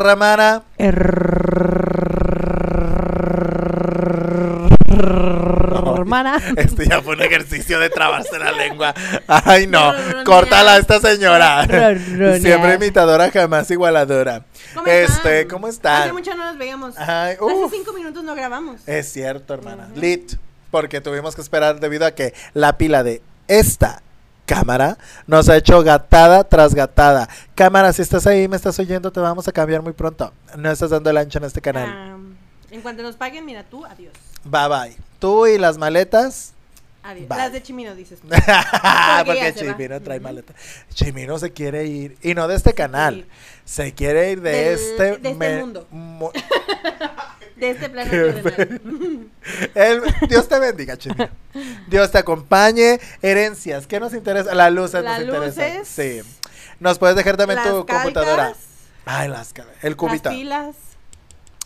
hermana. Hermana. Este ya fue un ejercicio de trabarse la lengua. Ay, no. Córtala a esta señora. Siempre imitadora, jamás igualadora. ¿Cómo Este, están? ¿cómo Hace están? mucho no nos veíamos. Ay, Hace cinco minutos no grabamos. Es cierto, hermana. Lit. Porque tuvimos que esperar debido a que la pila de esta cámara nos ha hecho gatada tras gatada. Cámara, si estás ahí me estás oyendo, te vamos a cambiar muy pronto. No estás dando el ancho en este canal. En cuanto nos paguen, mira tú, adiós. Bye bye. Tú y las maletas. Adiós. Bye. Las de Chimino dices tú. Porque. Chimino trae Ujú. maleta. Chimino se quiere ir. Y no de este canal. Se quiere ir de Del- este, de este mundo. De este plano terrenal. El- Dios te bendiga, Chimino. Dios te acompañe. Herencias, ¿qué nos interesa? Las luces Las nos interesan. luces. Sí. Nos puedes dejar también Las tu computadora. calcas, Ay, las El Las cubito. pilas.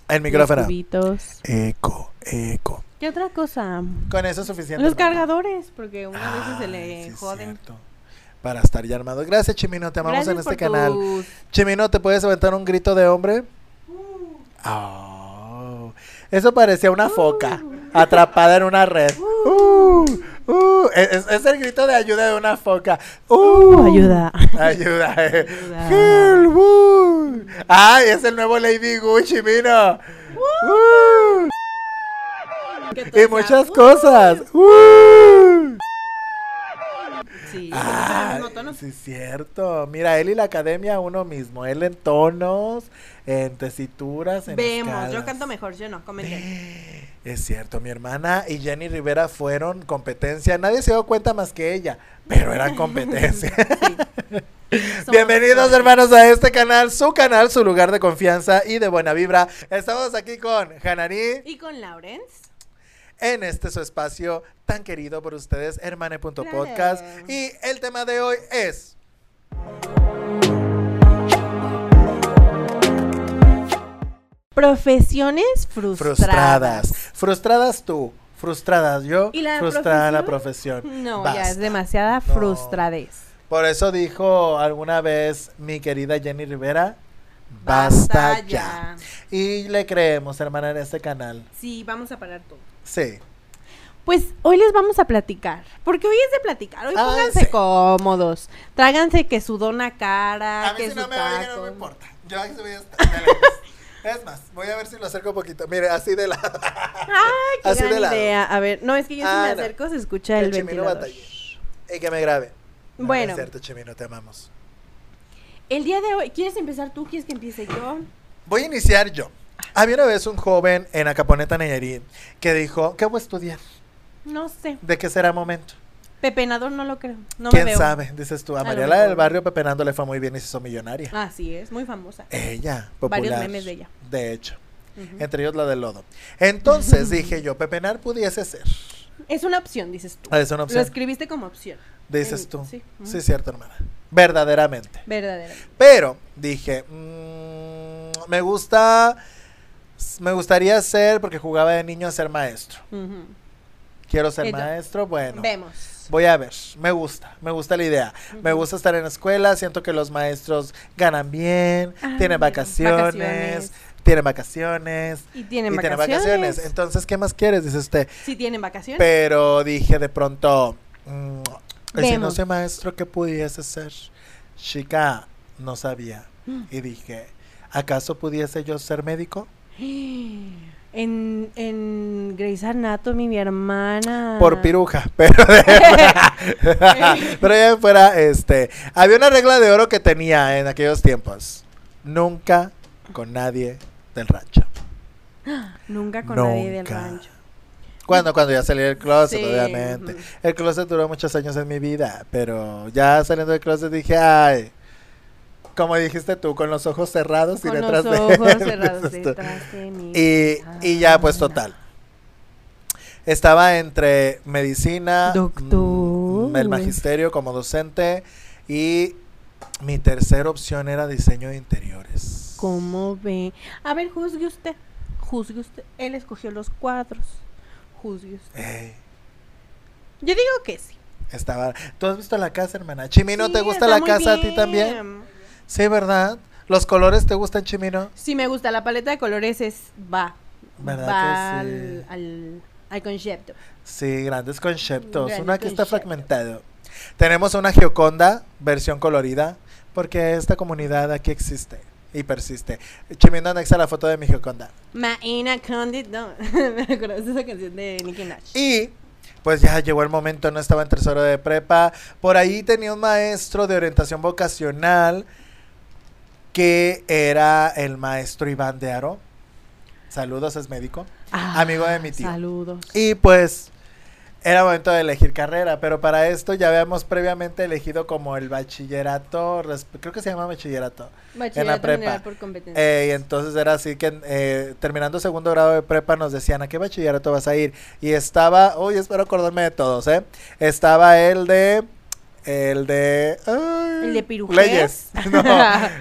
El micrófono. Los cubitos. Eco, eco. ¿Qué otra cosa? Con eso es suficiente. Los hermano. cargadores, porque unas veces se le sí joden. Para estar ya armados. Gracias, Chimino. Te amamos Gracias en este por canal. tus- Chimino, ¿te puedes aventar un grito de hombre? Oh, eso parecía una foca atrapada en una red. Uh, uh, es, es el grito de ayuda de una foca. Uh, Uh, ayuda. Ayuda. eh. Ayuda. Help. Ay, es el nuevo Lady Gu, Chimino. Uh, ¿Qué y muchas cosas. Sí, Ah, los mismos tonos. sí, cierto. Mira, él y la academia uno mismo. Él en tonos, en tesituras, en Vemos, yo canto mejor, yo no, comenten. Es cierto, mi hermana y Jenny Rivera fueron competencia. Nadie se dio cuenta más que ella, pero eran competencia. Bienvenidos hermanos a este canal, su canal, su lugar de confianza y de buena vibra. Estamos aquí con Hanani Y con Laurence. En este su espacio tan querido por ustedes, hermane.podcast. Claro. Y el tema de hoy es... Profesiones frustradas. Frustradas. Frustradas tú, frustradas yo, ¿Y la frustrada la profesión? profesión. No, ya es demasiada No. frustradez. Por eso dijo alguna vez mi querida Jenny Rivera, basta, Basta ya. Y le creemos, hermana, en este canal. Sí, vamos a parar todo. Sí. Pues hoy les vamos a platicar, porque hoy es de platicar, hoy pónganse sí. cómodos, tráganse que su dona cara, A mí que si su no me oigan, no taco. me importa. Yo aquí voy a estar. Es más, voy a ver si lo acerco un poquito. Mire, así de lado. Ay, qué Así de lado. idea. A ver, no, es que yo si Ah, me no. acerco se escucha el, chimino ventilador. batallé. Y que me grabe. No, no Bueno. cierto, Chimino, te amamos. El día de hoy, ¿quieres empezar tú? ¿Quieres que empiece yo? Voy a iniciar yo. Había una vez un joven en Acaponeta, Nayarit, que dijo, ¿qué voy a estudiar? No sé. ¿De qué será momento? Pepenador no lo creo. No me ¿Quién veo. sabe? Dices tú. A A lo Mariela del Barrio Pepenando le fue muy bien y se hizo millonaria. Así es, muy famosa. Ella, popular. Varios memes de ella. De hecho. Entre ellos la del lodo. Entonces dije yo, Pepenar pudiese ser. Es una opción, dices tú. Es una Lo opción. escribiste como opción. Dices en- tú. sí, Sí, ujú. es cierto, hermana. Verdaderamente. Verdaderamente. Pero dije, mm, me gusta, me gustaría ser, porque jugaba de niño a ser maestro. Quiero ser maestro, bueno. Vemos. Voy a ver, me gusta, me gusta la idea. Me gusta estar en la escuela, siento que los maestros ganan bien, Ah, tienen vacaciones, vacaciones. tienen vacaciones, Y tienen y tienen vacaciones. vacaciones. Entonces, ¿qué más quieres? Dice usted. Sí tienen vacaciones. Pero dije de pronto, mm, si no soy maestro, ¿qué pudiese ser? Chica, no sabía. Mm. Y dije, ¿acaso pudiese yo ser médico? En, en Grey's Anatomy, mi hermana. Por piruja, pero de pero ya fuera, este, había una regla de oro que tenía en aquellos tiempos. Nunca con nadie del rancho. Nunca con nadie del Nunca. rancho. Cuando, cuando ya salí del closet, Sí, obviamente. El closet duró muchos años en mi vida, pero ya saliendo del closet dije, ay, como dijiste tú, con los ojos cerrados y Con detrás los de ojos él, cerrados detrás de mí. Y, y ya, pues total. Estaba entre medicina, Doctor. mm, el magisterio como docente y mi tercera opción era diseño de interiores. ¿Cómo ve? A ver, juzgue usted. Juzgue usted. Él escogió los cuadros. Juzgue usted. Yo digo que sí. estaba. ¿Tú has visto la casa, hermana? Chimino, Sí, ¿te gusta la casa a ti también? Sí, ¿verdad? ¿Los colores te gustan, Chimino? Si me gusta la paleta de colores, es va. ¿Verdad va que sí? al, al, al concepto. Sí, grandes conceptos. Uno aquí está fragmentado. Tenemos una Gioconda, versión colorida, porque esta comunidad aquí existe y persiste. Chimino anexa la foto de mi Gioconda. Maina Condit, no. me de esa canción de Nicki Minaj. Y pues ya llegó el momento, no estaba en tercero de prepa. Por ahí tenía un maestro de orientación vocacional que era el maestro Iván de Aro. Saludos, es médico. amigo de mi tío. Ah, Saludos. Y pues era momento de elegir carrera, pero para esto ya habíamos previamente elegido como el bachillerato, creo que se llama bachillerato. Bachillerato prepa. general por competencia. Eh, y entonces era así que eh, terminando segundo grado de prepa nos decían a qué bachillerato vas a ir. Y estaba, uy, espero acordarme de todos, ¿eh? Estaba el de... El de... ay, ¿El de Pirujés? Leyes. No,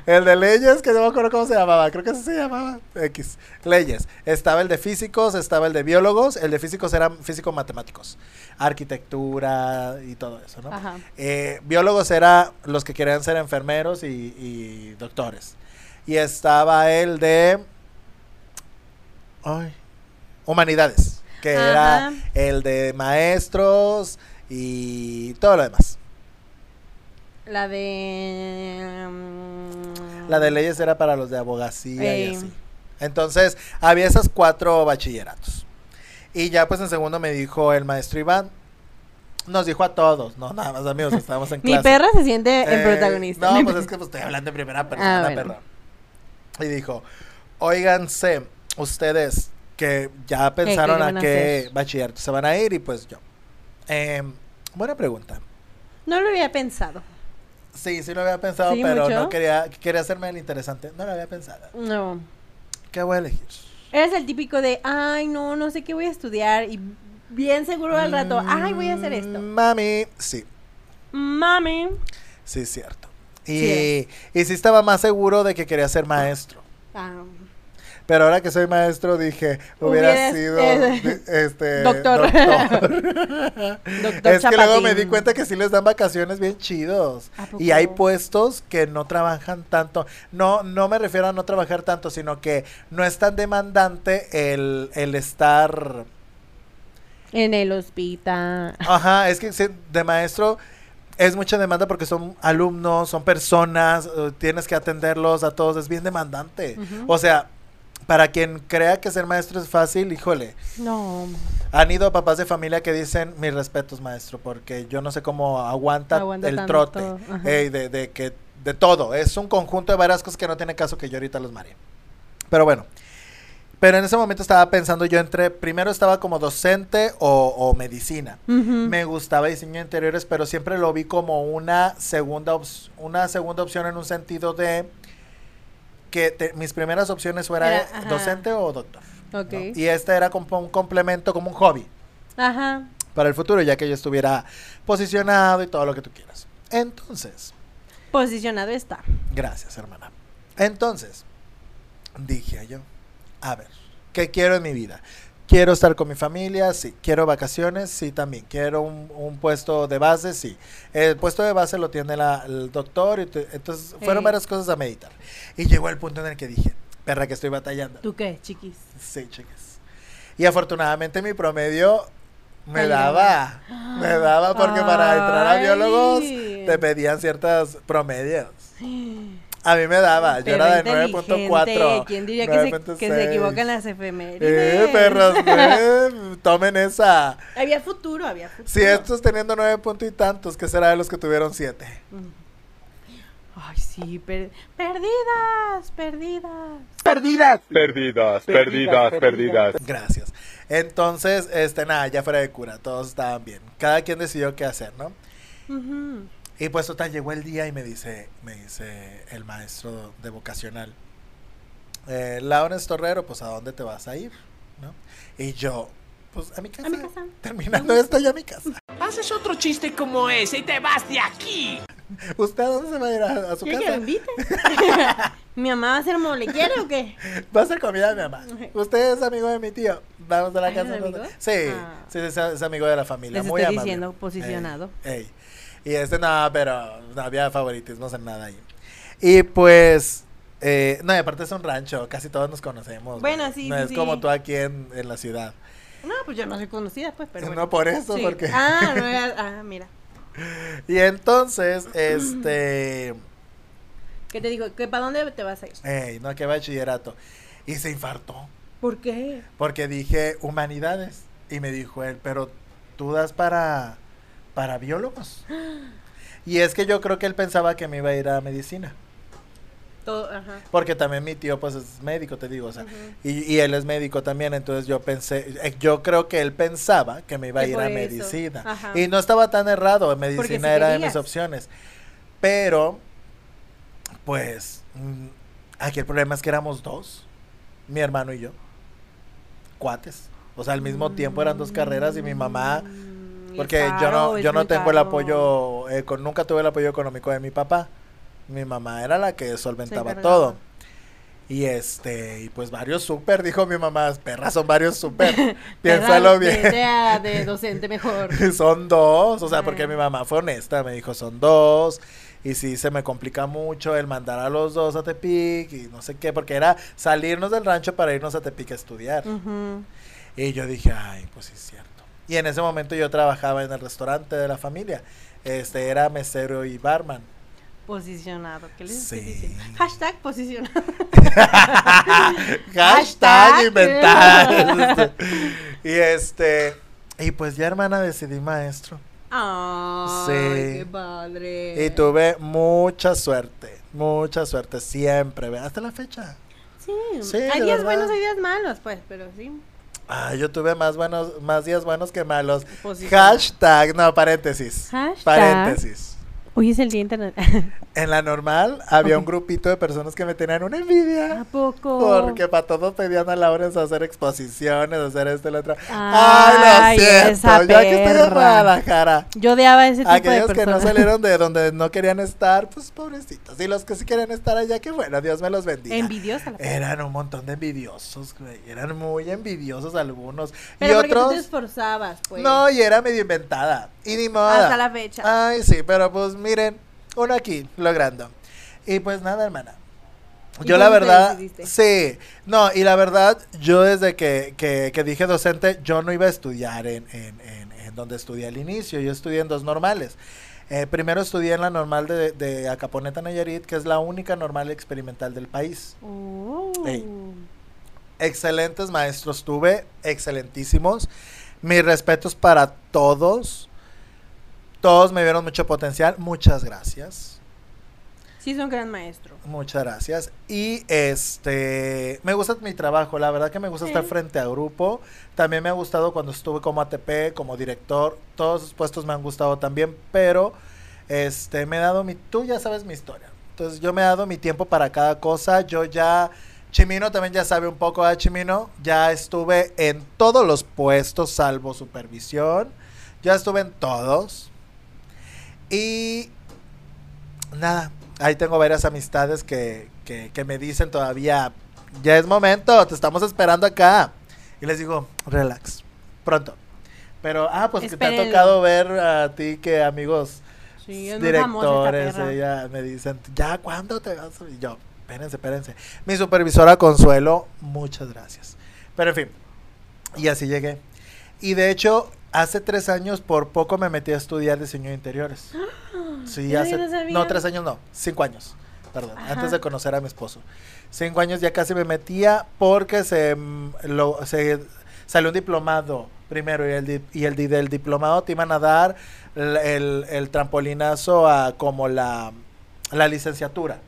el de leyes, que no me acuerdo cómo se llamaba. Creo que así se llamaba. X. Leyes. Estaba el de físicos, estaba el de biólogos. El de físicos eran físico-matemáticos. Arquitectura y todo eso, ¿no? Ajá. Eh, biólogos era los que querían ser enfermeros y, y doctores. Y estaba el de ay, humanidades, que era el de maestros y todo lo demás. La de. mm, La de leyes era para los de abogacía y así. Entonces, había esas cuatro bachilleratos. Y ya pues en segundo me dijo el maestro Iván, nos dijo a todos, no nada más amigos, estábamos en Mi clase. perra se siente en Eh, protagonista. No, pues es que pues, estoy hablando en primera persona, Ah, bueno. perdón. Y dijo, óiganse, ustedes que ya pensaron qué a qué hacer? bachillerato se van a ir y pues yo. Em, buena pregunta. No lo había pensado. Sí, sí lo había pensado, Sí, pero mucho. no quería, quería hacerme el interesante. No lo había pensado. No. ¿Qué voy a elegir? Eres el típico de, ay, no, no sé qué voy a estudiar. Y bien seguro al rato, ay, voy a hacer esto. Mm, Mami, sí, Mami. sí, cierto. Sí Y, y sí estaba más seguro de que quería ser maestro. Ah, Pero ahora que soy maestro dije, hubiera sido eh, este doctor. doctor. Doctor es que luego me di cuenta que sí les dan vacaciones bien chidos. ¿A Y hay puestos que no trabajan tanto. No, no me refiero a no trabajar tanto, sino que no es tan demandante el, el estar. En el hospital. Ajá, es que de maestro es mucha demanda porque son alumnos, son personas, eh, tienes que atenderlos a todos, es bien demandante. O sea, para quien crea que ser maestro es fácil, híjole. No. Han ido papás de familia que dicen, mis respetos, maestro, porque yo no sé cómo aguanta, Aguanta el trote, de, de que, de todo. Es un conjunto de varias cosas que no tiene caso que yo ahorita los maree. Pero bueno. Pero en ese momento estaba pensando yo entre, primero estaba como docente o, o medicina. Me gustaba diseño de interiores, pero siempre lo vi como una segunda, una segunda opción en un sentido de que te- mis primeras opciones fueran Era, ajá. docente o doctor. Y este era como un complemento, como un hobby Ajá. para el futuro, ya que yo estuviera posicionado y todo lo que tú quieras. Entonces, Posicionado está. gracias, hermana. Entonces, dije yo, a ver, ¿qué quiero en mi vida? Quiero estar con mi familia, sí. Quiero vacaciones, sí, también. Quiero un, un puesto de base, sí. El puesto de base lo tiene la- el doctor, y te- entonces fueron Eh. varias cosas a meditar. Y llegó el punto en el que dije, perra que estoy batallando. ¿Tú qué, chiquis? Sí, chicas. Y afortunadamente mi promedio me Ay, daba. Me daba porque para entrar a Ay. biólogos te pedían ciertos promedios. A mí me daba. Yo era de inteligente, 9.4. ¿Quién diría que se, que se 9.6. equivocan las efemérides? Eh, perros, eh, tomen esa. Había futuro, había futuro. Si estos teniendo nueve puntos y tantos, ¿qué será de los que tuvieron siete? Ay, sí, per- perdidas, perdidas. Perdidas, perdidas, perdidas, perdidas. Gracias. Entonces, este, nada, ya fuera de cura, todos estaban bien. Cada quien decidió qué hacer, ¿no? Ujú. Y pues total, llegó el día y me dice, me dice el maestro de vocacional, eh, Torrero, pues ¿a dónde te vas a ir? ¿No? Y yo, pues a mi casa. A mi casa. Terminando esto, ya a mi casa. Haces otro chiste como ese y te vas de aquí. ¿Usted a dónde se va a ir? ¿A, a su ¿Quiere que casa? invite? ¿Mi mamá va a hacer mole? ¿Quiere o qué? Va a ser comida de mi mamá. Usted es amigo de mi tío. Vamos a la ¿Ah, casa. ¿es amigo? Sí, Ah. sí, es, es amigo de la familia. Les muy estoy amable. diciendo, posicionado. Ey, ey. Y este no, pero no había favoritismos en nada ahí. Y pues, eh, no, y aparte es un rancho, casi todos nos conocemos. Bueno, güey. sí, No sí, es sí. como tú aquí en, en la ciudad. No, pues yo no soy conocida, pues, pero bueno. No por eso, Sí. porque... Ah, no era- ah, mira. Y entonces, este... ¿Qué te digo? ¿Que ¿Para dónde te vas a ir? Ey, no, que bachillerato. Y se infartó. ¿Por qué? Porque dije humanidades. Y me dijo él, pero tú das para, para biólogos. Y es que yo creo que él pensaba que me iba a ir a medicina. Todo, ajá. Porque también mi tío pues es médico, te digo, o sea, y, y él es médico también, entonces yo pensé, eh, yo creo que él pensaba que me iba a ir a eso, medicina. ajá. Y no estaba tan errado, medicina era de mis opciones. Pero, pues, mm, aquí el problema es que éramos dos, mi hermano y yo, cuates. O sea, al mismo tiempo eran dos carreras y mi mamá, porque yo no, yo no tengo el apoyo, eh, con- nunca tuve el apoyo económico de mi papá. Mi mamá era la que solventaba todo. Y este, y pues varios súper, dijo mi mamá, perras son varios súper. Piénsalo bien. vete a de docente mejor. son dos, o sea, porque mi mamá fue honesta, me dijo, son dos. Y sí, se me complica mucho el mandar a los dos a Tepic y no sé qué, porque era salirnos del rancho para irnos a Tepic a estudiar. Y yo dije, ay, pues sí es cierto. Y en ese momento yo trabajaba en el restaurante de la familia. Este era mesero y barman. Posicionado. ¿Qué les Sí. estoy diciendo? Hashtag posicionado. Hashtag inventada. y este, y pues ya hermana decidí maestro. Ay, Sí. qué padre. Y tuve mucha suerte, mucha suerte siempre, hasta la fecha. Sí, Sí, hay días verdad. buenos, hay días malos, pues, pero sí. Ah, yo tuve más buenos, más días buenos que malos. Hashtag, no, paréntesis. Hashtag. Paréntesis. Hoy es el día internacional. En la normal había un grupito de personas que me tenían una envidia. ¿A poco? Porque para todos pedían a Laurens hacer exposiciones, hacer esto y lo otro. Ay, lo siento, esa yo aquí estoy en. Guadalajara. Yo odiaba ese tipo de Aquellos que no personas. salieron de donde no querían estar, pues pobrecitos. Y los que sí quieren estar allá, que bueno, Dios me los bendiga. Envidiosa la. Eran un montón de envidiosos, güey. Eran muy envidiosos algunos. Pero y porque tú otros. te esforzabas, pues. No, y era medio inventada. Y ni modo. Hasta la fecha. Ay, sí, pero pues miren, uno aquí, logrando. Y pues nada, hermana. ¿Y Yo la verdad, sí, no, y la verdad, yo desde que, que, que dije docente, yo no iba a estudiar en, en, en, en donde estudié al inicio, yo estudié en dos normales. Eh, primero estudié en la normal de, de Acaponeta Nayarit, que es la única normal experimental del país. Oh. Excelentes maestros tuve, excelentísimos. Mis respetos para todos. Todos me vieron mucho potencial. Muchas gracias. Sí, es un gran maestro. Muchas gracias. Y este, me gusta mi trabajo, la verdad que me gusta Sí. estar frente a grupo. También me ha gustado cuando estuve como ATP, como director. Todos esos puestos me han gustado también, pero este, me he dado mi, tú ya sabes mi historia. Entonces yo me he dado mi tiempo para cada cosa. Yo ya, Chimino también ya sabe un poco, ¿ah, Chimino? Ya estuve en todos los puestos salvo supervisión. Ya estuve en todos. Y nada, ahí tengo varias amistades que, que, que me dicen todavía, ya es momento, te estamos esperando acá. Y les digo, relax, pronto. Pero, ah, pues que te ha Espérenlo. tocado ver a ti que amigos Sí, directores, ella me dicen, ya, ¿cuándo te vas? Y yo, espérense, espérense. Mi supervisora Consuelo, muchas gracias. Pero en fin, y así llegué. Y de hecho, hace tres años por poco me metí a estudiar diseño de interiores. Sí, Eso hace, no tres años no, cinco años, perdón, Ajá. antes de conocer a mi esposo. Cinco años ya casi me metía porque se, mm, lo, se salió un diplomado primero y el, di- y el di- del diplomado te iban a dar el, el- el trampolinazo a como la, la licenciatura.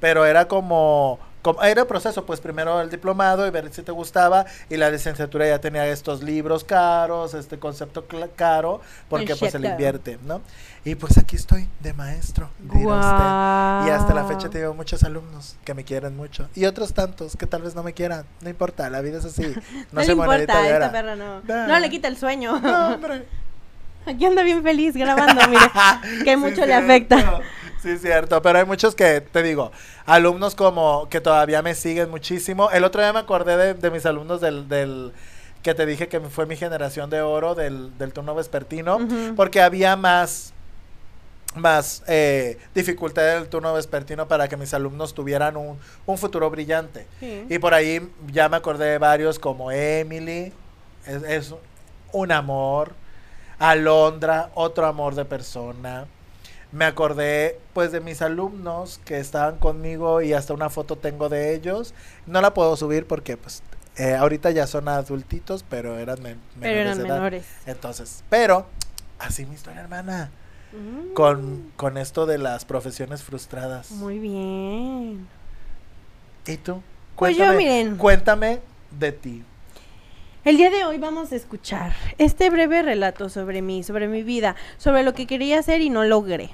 Pero era como, como, era el proceso, pues primero el diplomado y ver si te gustaba y la licenciatura ya tenía estos libros caros, este concepto caro, porque pues se le invierte, ¿no? Y pues aquí estoy de maestro, dirá usted. Y hasta la fecha tengo muchos alumnos que me quieren mucho y otros tantos que tal vez no me quieran, no importa, la vida es así. No, No, monedita importa, esta perra no. No. No le quita el sueño. No, hombre. Aquí anda bien feliz grabando, mire. Que Sí, mucho le afecta. Sí, cierto, pero hay muchos que, te digo, alumnos como que todavía me siguen muchísimo. El otro día me acordé de, de mis alumnos del, del que te dije que fue mi generación de oro del, del turno vespertino, porque había más, más eh, dificultad del turno vespertino para que mis alumnos tuvieran un, un futuro brillante. Sí. Y por ahí ya me acordé de varios como Emily, es, es un amor, Alondra, otro amor de persona. Me acordé pues de mis alumnos que estaban conmigo y hasta una foto tengo de ellos. No la puedo subir porque pues eh, ahorita ya son adultitos, pero eran men- menores Pero eran de edad. menores. Entonces, pero así mi historia, hermana, Mm, con, con esto de las profesiones frustradas. Muy bien. ¿Y tú? Pues yo, miren. Cuéntame de ti. El día de hoy vamos a escuchar este breve relato sobre mí, sobre mi vida, sobre lo que quería hacer y no logré.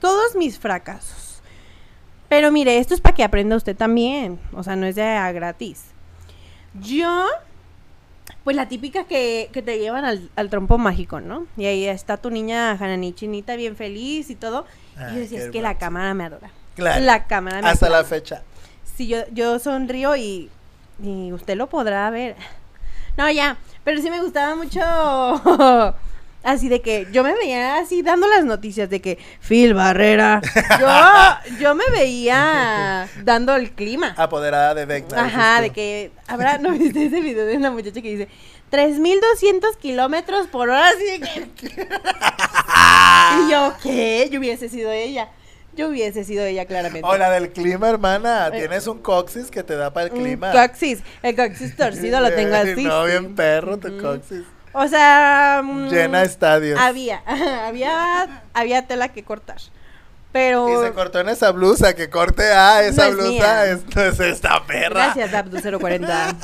Todos mis fracasos. Pero mire, esto es para que aprenda usted también. O sea, no es de a gratis. Yo, pues la típica que, que te llevan al, al trompo mágico, ¿no? Y ahí está tu niña Hanani chinita bien feliz y todo. y yo decía, qué es que la cámara me adora. Claro. La cámara me Hasta la fecha. Sí, yo, yo sonrío y, y usted lo podrá ver. No, ya, pero sí me gustaba mucho así de que yo me veía así dando las noticias de que Phil Barrera. Yo, yo me veía dando el clima. Apoderada de Vecna. Ajá, de que habrá, ¿no viste ese video de una muchacha que dice 3200 kilómetros por hora? Así de que... y yo, ¿qué? Yo hubiese sido ella. Yo hubiese sido ella, claramente. O la del clima, hermana. Eh. Tienes un coxis que te da para el Un clima. coxis. El coxis torcido lo tengo así. No, bien perro tu coxis. O sea, mm, Llena estadios. había, había, había tela que cortar. Pero Y se cortó en esa blusa, que corte A, esa No es blusa es, esta perra. gracias Abdu 040.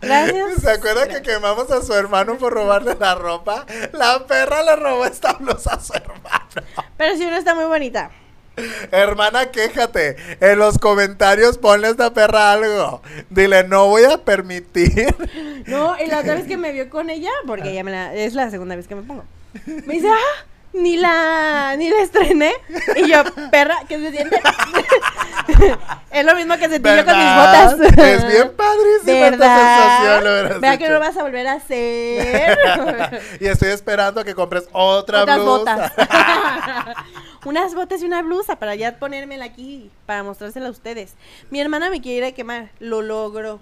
Gracias. ¿Se acuerda que quemamos a su hermano por robarle la ropa? La perra le robó esta blusa a su hermano. Pero si no está muy bonita. Hermana, quéjate. En los comentarios ponle a esta perra algo. Dile, no voy a permitir. No, y la otra vez que me vio con ella, porque ella me la, es la segunda vez que me pongo. Me dice, ah, ni la, ni la estrené. Y yo, perra, ¿qué se siente? es lo mismo que sentí yo con mis ¿Verdad? botas. Es bien padrísima esta sensación, ¿Verdad? ¿Verdad que no vas a volver a hacer? y estoy esperando a que compres otra Otras blusa. botas. Unas botas y una blusa para ya ponérmela aquí, para mostrársela a ustedes. Mi hermana me quiere ir a quemar, lo logró.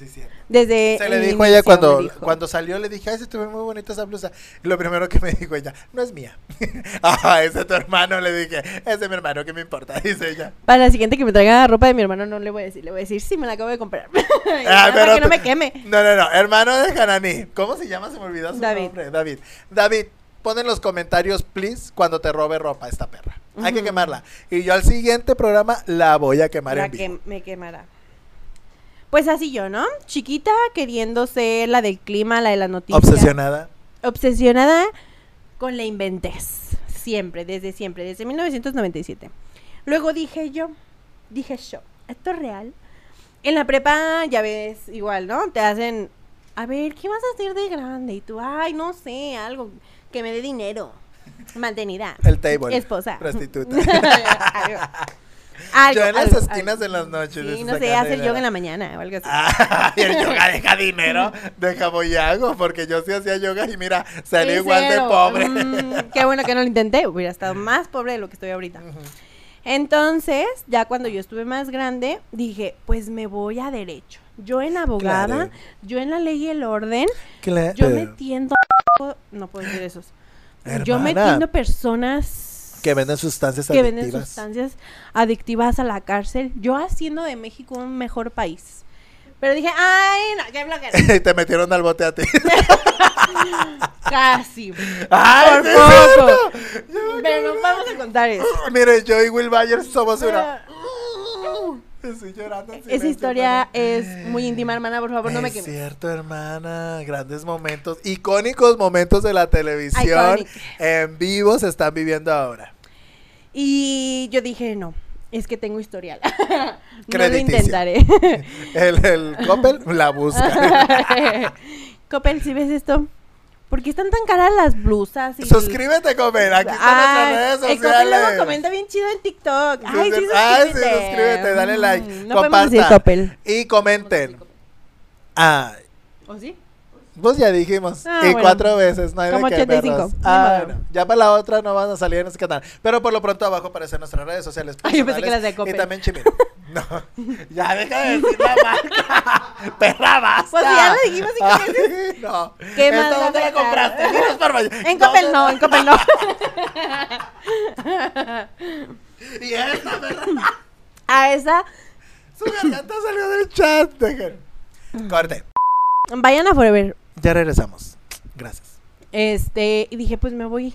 Sí, cierto. Desde Se le dijo a ella inicio, cuando, cuando salió, le dije, ay, se te ve muy bonita esa blusa. Lo primero que me dijo ella, no es mía. ah, ese es tu hermano, le dije, es de mi hermano, ¿qué me importa? Dice ella. Para la siguiente que me traiga ropa de mi hermano no le voy a decir, le voy a decir, sí, me la acabo de comprar. Ah, pero para que no me queme. No, no, no, hermano de Hanani. ¿Cómo se llama? Se me olvidó su David. nombre. David. David, pon en los comentarios, please, cuando te robe ropa esta perra. Hay que quemarla. Y yo al siguiente programa la voy a quemar La en vivo. que me quemará. Pues así yo, ¿no? Chiquita queriendo ser la del clima, la de las noticias. Obsesionada. obsesionada con la inventez. Siempre, desde siempre, desde 1997. Luego dije yo, dije yo, ¿esto es real? En la prepa, ya ves, igual, ¿no? Te hacen, a ver, ¿qué vas a hacer de grande? Y tú, ay, no sé, algo que me dé dinero. Mantenida. El table. Esposa. Prostituta. Algo. Algo, Yo en las esquinas de las noches. Sí, no sé, hacer yoga en la mañana o algo así. Ah, y el yoga deja dinero. Deja boyago. Porque yo sí hacía yoga y mira, salí igual de pobre. Mm, qué bueno que no lo intenté, hubiera estado más pobre de lo que estoy ahorita. Entonces, ya cuando yo estuve más grande, dije, pues me voy a derecho. Yo en abogada, Claro. yo en la ley y el orden, Claro. yo metiendo... No puedo decir esos. Yo Hermana. metiendo personas Que venden sustancias que venden adictivas. sustancias adictivas a la cárcel. Yo haciendo de México un mejor país. Pero dije, ay, no, qué flojera. y te metieron al bote a ti. Casi. ¡Ay, Por poco. Pero no vamos a contar eso. Mire, yo y Will Byers somos una. Estoy llorando. en Esa historia hermana. es muy íntima, hermana, por favor, no me Es quemes. cierto, hermana. Grandes momentos, icónicos momentos de la televisión Iconic. en vivo se están viviendo ahora. Y yo dije, no, es que tengo historial. no lo intentaré. El, el Coppel la busca. Coppel, si ves esto, ¿por qué están tan caras las blusas? y- Suscríbete, Coppel. Aquí están Ay, nuestras redes el Coppel luego sociales. comenta bien chido en TikTok. Ay, sí, Ay, sí, suscríbete. suscríbete, dale like, Mm, No podemos decir comparta Coppel. y comenten. Ah, ¿O sí? Pues ya dijimos. Ah, y bueno. cuatro veces, no hay Como de qué 85, verlos. ni Ah, bueno. Ya para la otra no van a salir en ese canal. Pero por lo pronto abajo aparecen nuestras redes sociales. Ay, yo pensé que las de Coppel. Y también Chimino. No. Ya deja de decir la marca. Perra, basta. Pues ya lo dijimos cinco Ay, veces. No. ¿Qué ¿Esta más dónde la compraste? En Coppel no, en Coppel no. Y esta perra. A esa, Su garganta salió del chat. Dejen. Corte. vayan a Forever. Ya regresamos. Gracias. Este, y dije, pues me voy,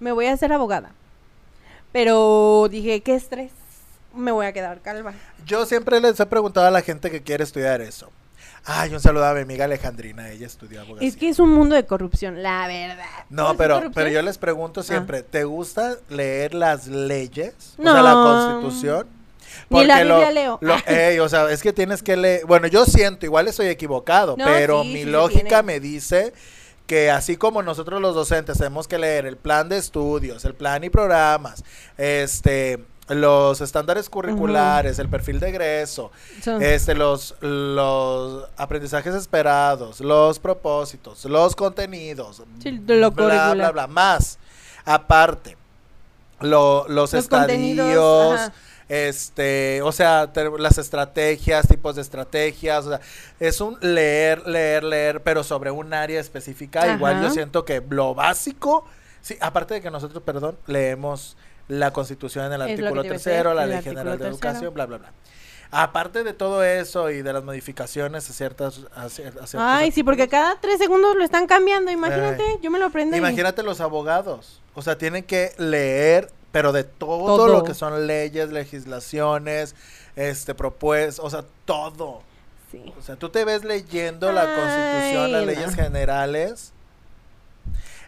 me voy a hacer abogada. Pero dije, qué estrés, me voy a quedar calva. Yo siempre les he preguntado a la gente que quiere estudiar eso. Ay, un saludo a mi amiga Alejandrina, ella estudió abogacía. Es que es un mundo de corrupción, la verdad. No, ¿Es pero, pero yo les pregunto siempre, ¿te gusta leer las leyes? O No. sea, la constitución. Ni la lo- Biblia leo. lo- o sea, es que tienes que leer. Bueno, yo siento, igual estoy equivocado, No, pero sí, mi sí lógica me dice que así como nosotros los docentes tenemos que leer el plan de estudios, el plan y programas, este los estándares curriculares, el perfil de egreso, este los los aprendizajes esperados, los propósitos, los contenidos, Sí, lo bla bla bla, más aparte lo- los, Los estadios. Este, o sea, te- las estrategias, tipos de estrategias, o sea, es un leer, leer, leer, pero sobre un área específica. Igual yo siento que lo básico, sí, aparte de que nosotros, perdón, leemos la Constitución en el Es artículo tercero, la Ley General de tercero. Educación, bla, bla, bla. Aparte de todo eso y de las modificaciones a ciertas... A Ay, sí, porque cada tres segundos lo están cambiando, imagínate, Ay. yo me lo aprendo. y- Imagínate los abogados. O sea, tienen que leer, pero de todo, Todo. lo que son leyes, legislaciones, este propuestas, o sea, todo. Sí. O sea, tú te ves leyendo la constitución, las leyes generales.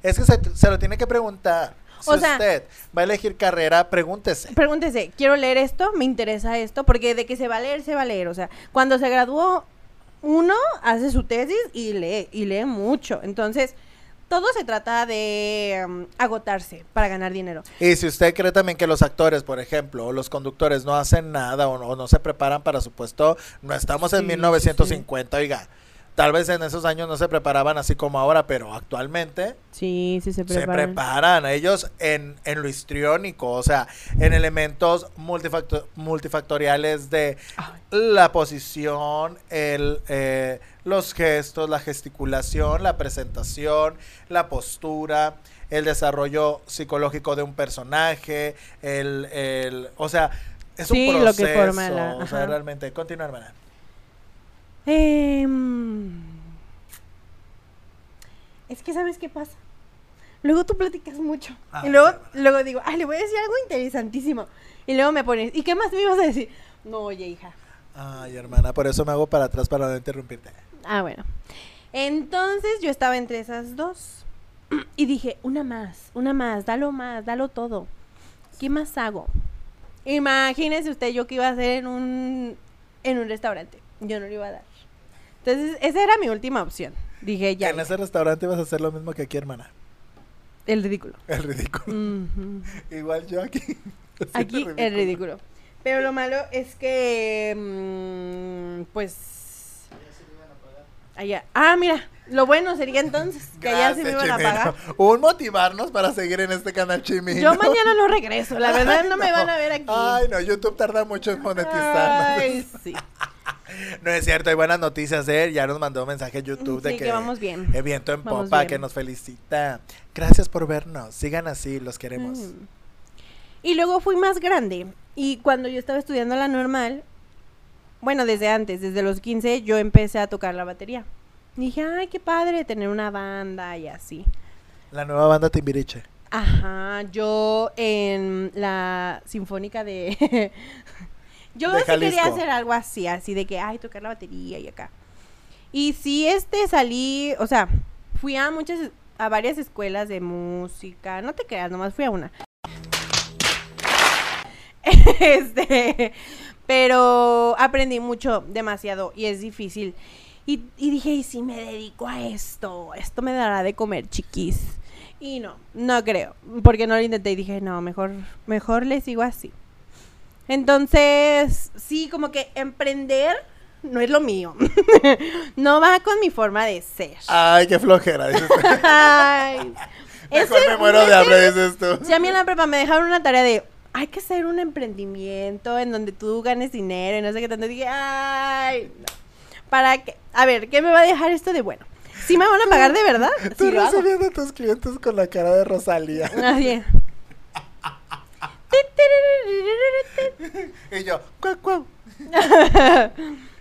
Es que se, se lo tiene que preguntar. Si O sea- usted va a elegir carrera, pregúntese. Pregúntese, quiero leer esto, me interesa esto, porque de que se va a leer, se va a leer. O sea, cuando se graduó, uno hace su tesis y lee, y lee mucho. Entonces, todo se trata de um, agotarse para ganar dinero. Y si usted cree también que los actores, por ejemplo, o los conductores no hacen nada o no, o no se preparan para su puesto, no estamos en Sí, sí, 1950, oiga. Tal vez en esos años no se preparaban así como ahora, pero actualmente Sí, sí se se preparan. preparan. Ellos en, en lo histriónico, o sea, en elementos multifacto- multifactoriales de Ay. la posición, el, eh, los gestos, la gesticulación, la presentación, la postura, el desarrollo psicológico de un personaje, el, el o sea, es Sí, un lo que proceso. forma la- o sea, realmente, continúa, hermana. Em, es que, ¿sabes qué pasa? Luego tú platicas mucho. Ah, y luego, luego digo, ay, le voy a decir algo interesantísimo. Y luego me pones, ¿y qué más me ibas a decir? No, oye, hija. Ay, hermana, por eso me hago para atrás para no interrumpirte. Ah, bueno. Entonces yo estaba entre esas dos. Y dije, una más, una más, dalo más, dalo todo. ¿Qué más hago? Imagínese usted yo que iba a hacer en un, en un restaurante. Yo no lo iba a dar. Entonces, esa era mi última opción. Dije, ya. en ya. ese restaurante vas a hacer lo mismo que aquí, hermana. El ridículo. El ridículo. Igual yo aquí. Aquí el ridículo. Pero lo malo es que, mm, pues... Allá. Ah, mira, lo bueno sería entonces que allá se me iban a pagar. Un motivarnos para seguir en este canal Chimino. Yo mañana no regreso, la verdad no me van a ver aquí. Ay, no, YouTube tarda mucho en monetizar. Ay, sí. No es cierto, hay buenas noticias de él. Ya nos mandó un mensaje YouTube de que, que vamos bien. Evento en Vamos Popa bien. que nos felicita. Gracias por vernos. Sigan así, los queremos. Mm. Y luego fui más grande. Y cuando yo estaba estudiando la normal, bueno, desde antes, desde los 15, yo empecé a tocar la batería. Y dije, ay, qué padre tener una banda y así. La nueva banda Timbiriche. Ajá, yo en la sinfónica de... yo sí quería hacer algo así, así de que, ay, tocar la batería y acá. Y sí, este, salí, o sea, fui a muchas, a varias escuelas de música, no te creas, nomás fui a una. este, pero aprendí mucho, demasiado, y es difícil. Y, y dije, ¿y si me dedico a esto? Esto me dará de comer, chiquis. Y no, no creo, porque no lo intenté y dije, no, mejor, mejor le sigo así. Entonces, sí, como que emprender no es lo mío. no va con mi forma de ser. Ay, qué flojera. dices. Ay. Mejor me muero de hambre, dices tú. Si a mí en la prepa me dejaron una tarea de hay que hacer un emprendimiento en donde tú ganes dinero y no sé qué tanto. Dije, ay, no. ¿Para qué? A ver, ¿qué me va a dejar esto de bueno? ¿Sí me van a pagar de verdad? Tú Sí recibiendo a tus clientes con la cara de Rosalía. Así. Y yo, cuau, cuau.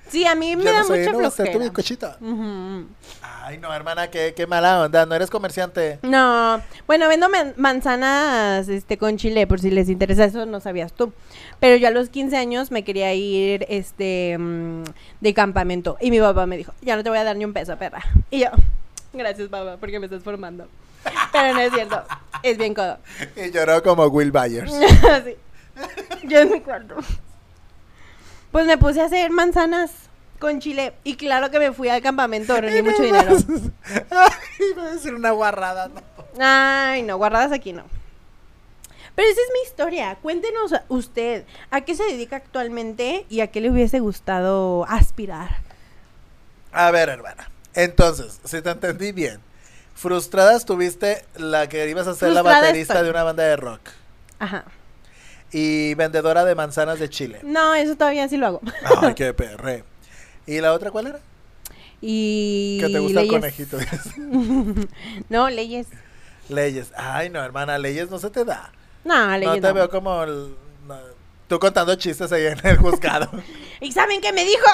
Sí, a mí me Yo da no soy, mucha no tu flojera. bizcochita. Ujú. Ay, no, hermana, qué, qué mala onda. No eres comerciante. No, bueno, vendo man- manzanas este con chile por si les interesa, eso no sabías tú. Pero yo a los 15 años me quería ir este mm, de campamento y mi papá me dijo, "Ya no te voy a dar ni un peso, perra." Y yo, "Gracias, papá, porque me estás formando." Pero no es cierto. Es bien codo. Y lloró como Will Byers. Yo en mi cuarto. Pues me puse a hacer manzanas con chile y claro que me fui al campamento, rendí mucho dinero. Ay, iba a decir una guarrada. No. Ay, no, guardadas aquí no. Pero esa es mi historia. Cuéntenos usted, ¿a qué se dedica actualmente y a qué le hubiese gustado aspirar? A ver, hermana. Entonces, si te entendí bien, frustrada estuviste la que ibas a ser la baterista estoy. de una banda de rock Ajá. y vendedora de manzanas de Chile. No, eso todavía sí lo hago. Ay, qué perre. ¿Y la otra cuál era? Y Que te gusta el conejito. no, leyes. leyes. Ay, no, hermana, leyes no se te da. No, leyes. No te no. veo como el- tú contando chistes ahí en el juzgado. ¿Y saben qué me dijo?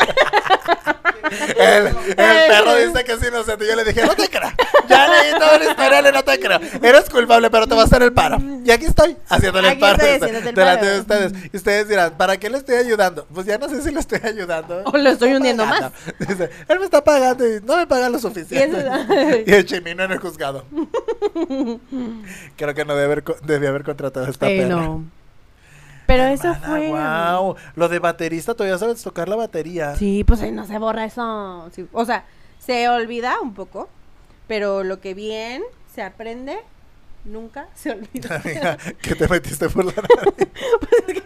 El, el perro dice que es inocente. Yo le dije, no te creo. Ya leí toda la historia, le no te creo. Eres culpable, pero te vas a hacer el paro. Y aquí estoy, haciéndole el Aquí paro. estoy de- el paro. ustedes. Y ustedes dirán, ¿para qué le estoy ayudando? Pues ya no sé si le estoy ayudando. O lo estoy hundiendo más. Dice, él me está pagando y no me paga lo suficiente. Y el chimino en el juzgado. Creo que no debe haber, debía haber contratado a esta Eh, perra. no. Pero eso fue. Wow. Lo de baterista, todavía sabes tocar la batería. Sí, pues ahí no se borra eso. Sí, O sea, se olvida un poco, pero lo que bien se aprende nunca se olvida. Amiga, ¿qué te metiste por la nariz?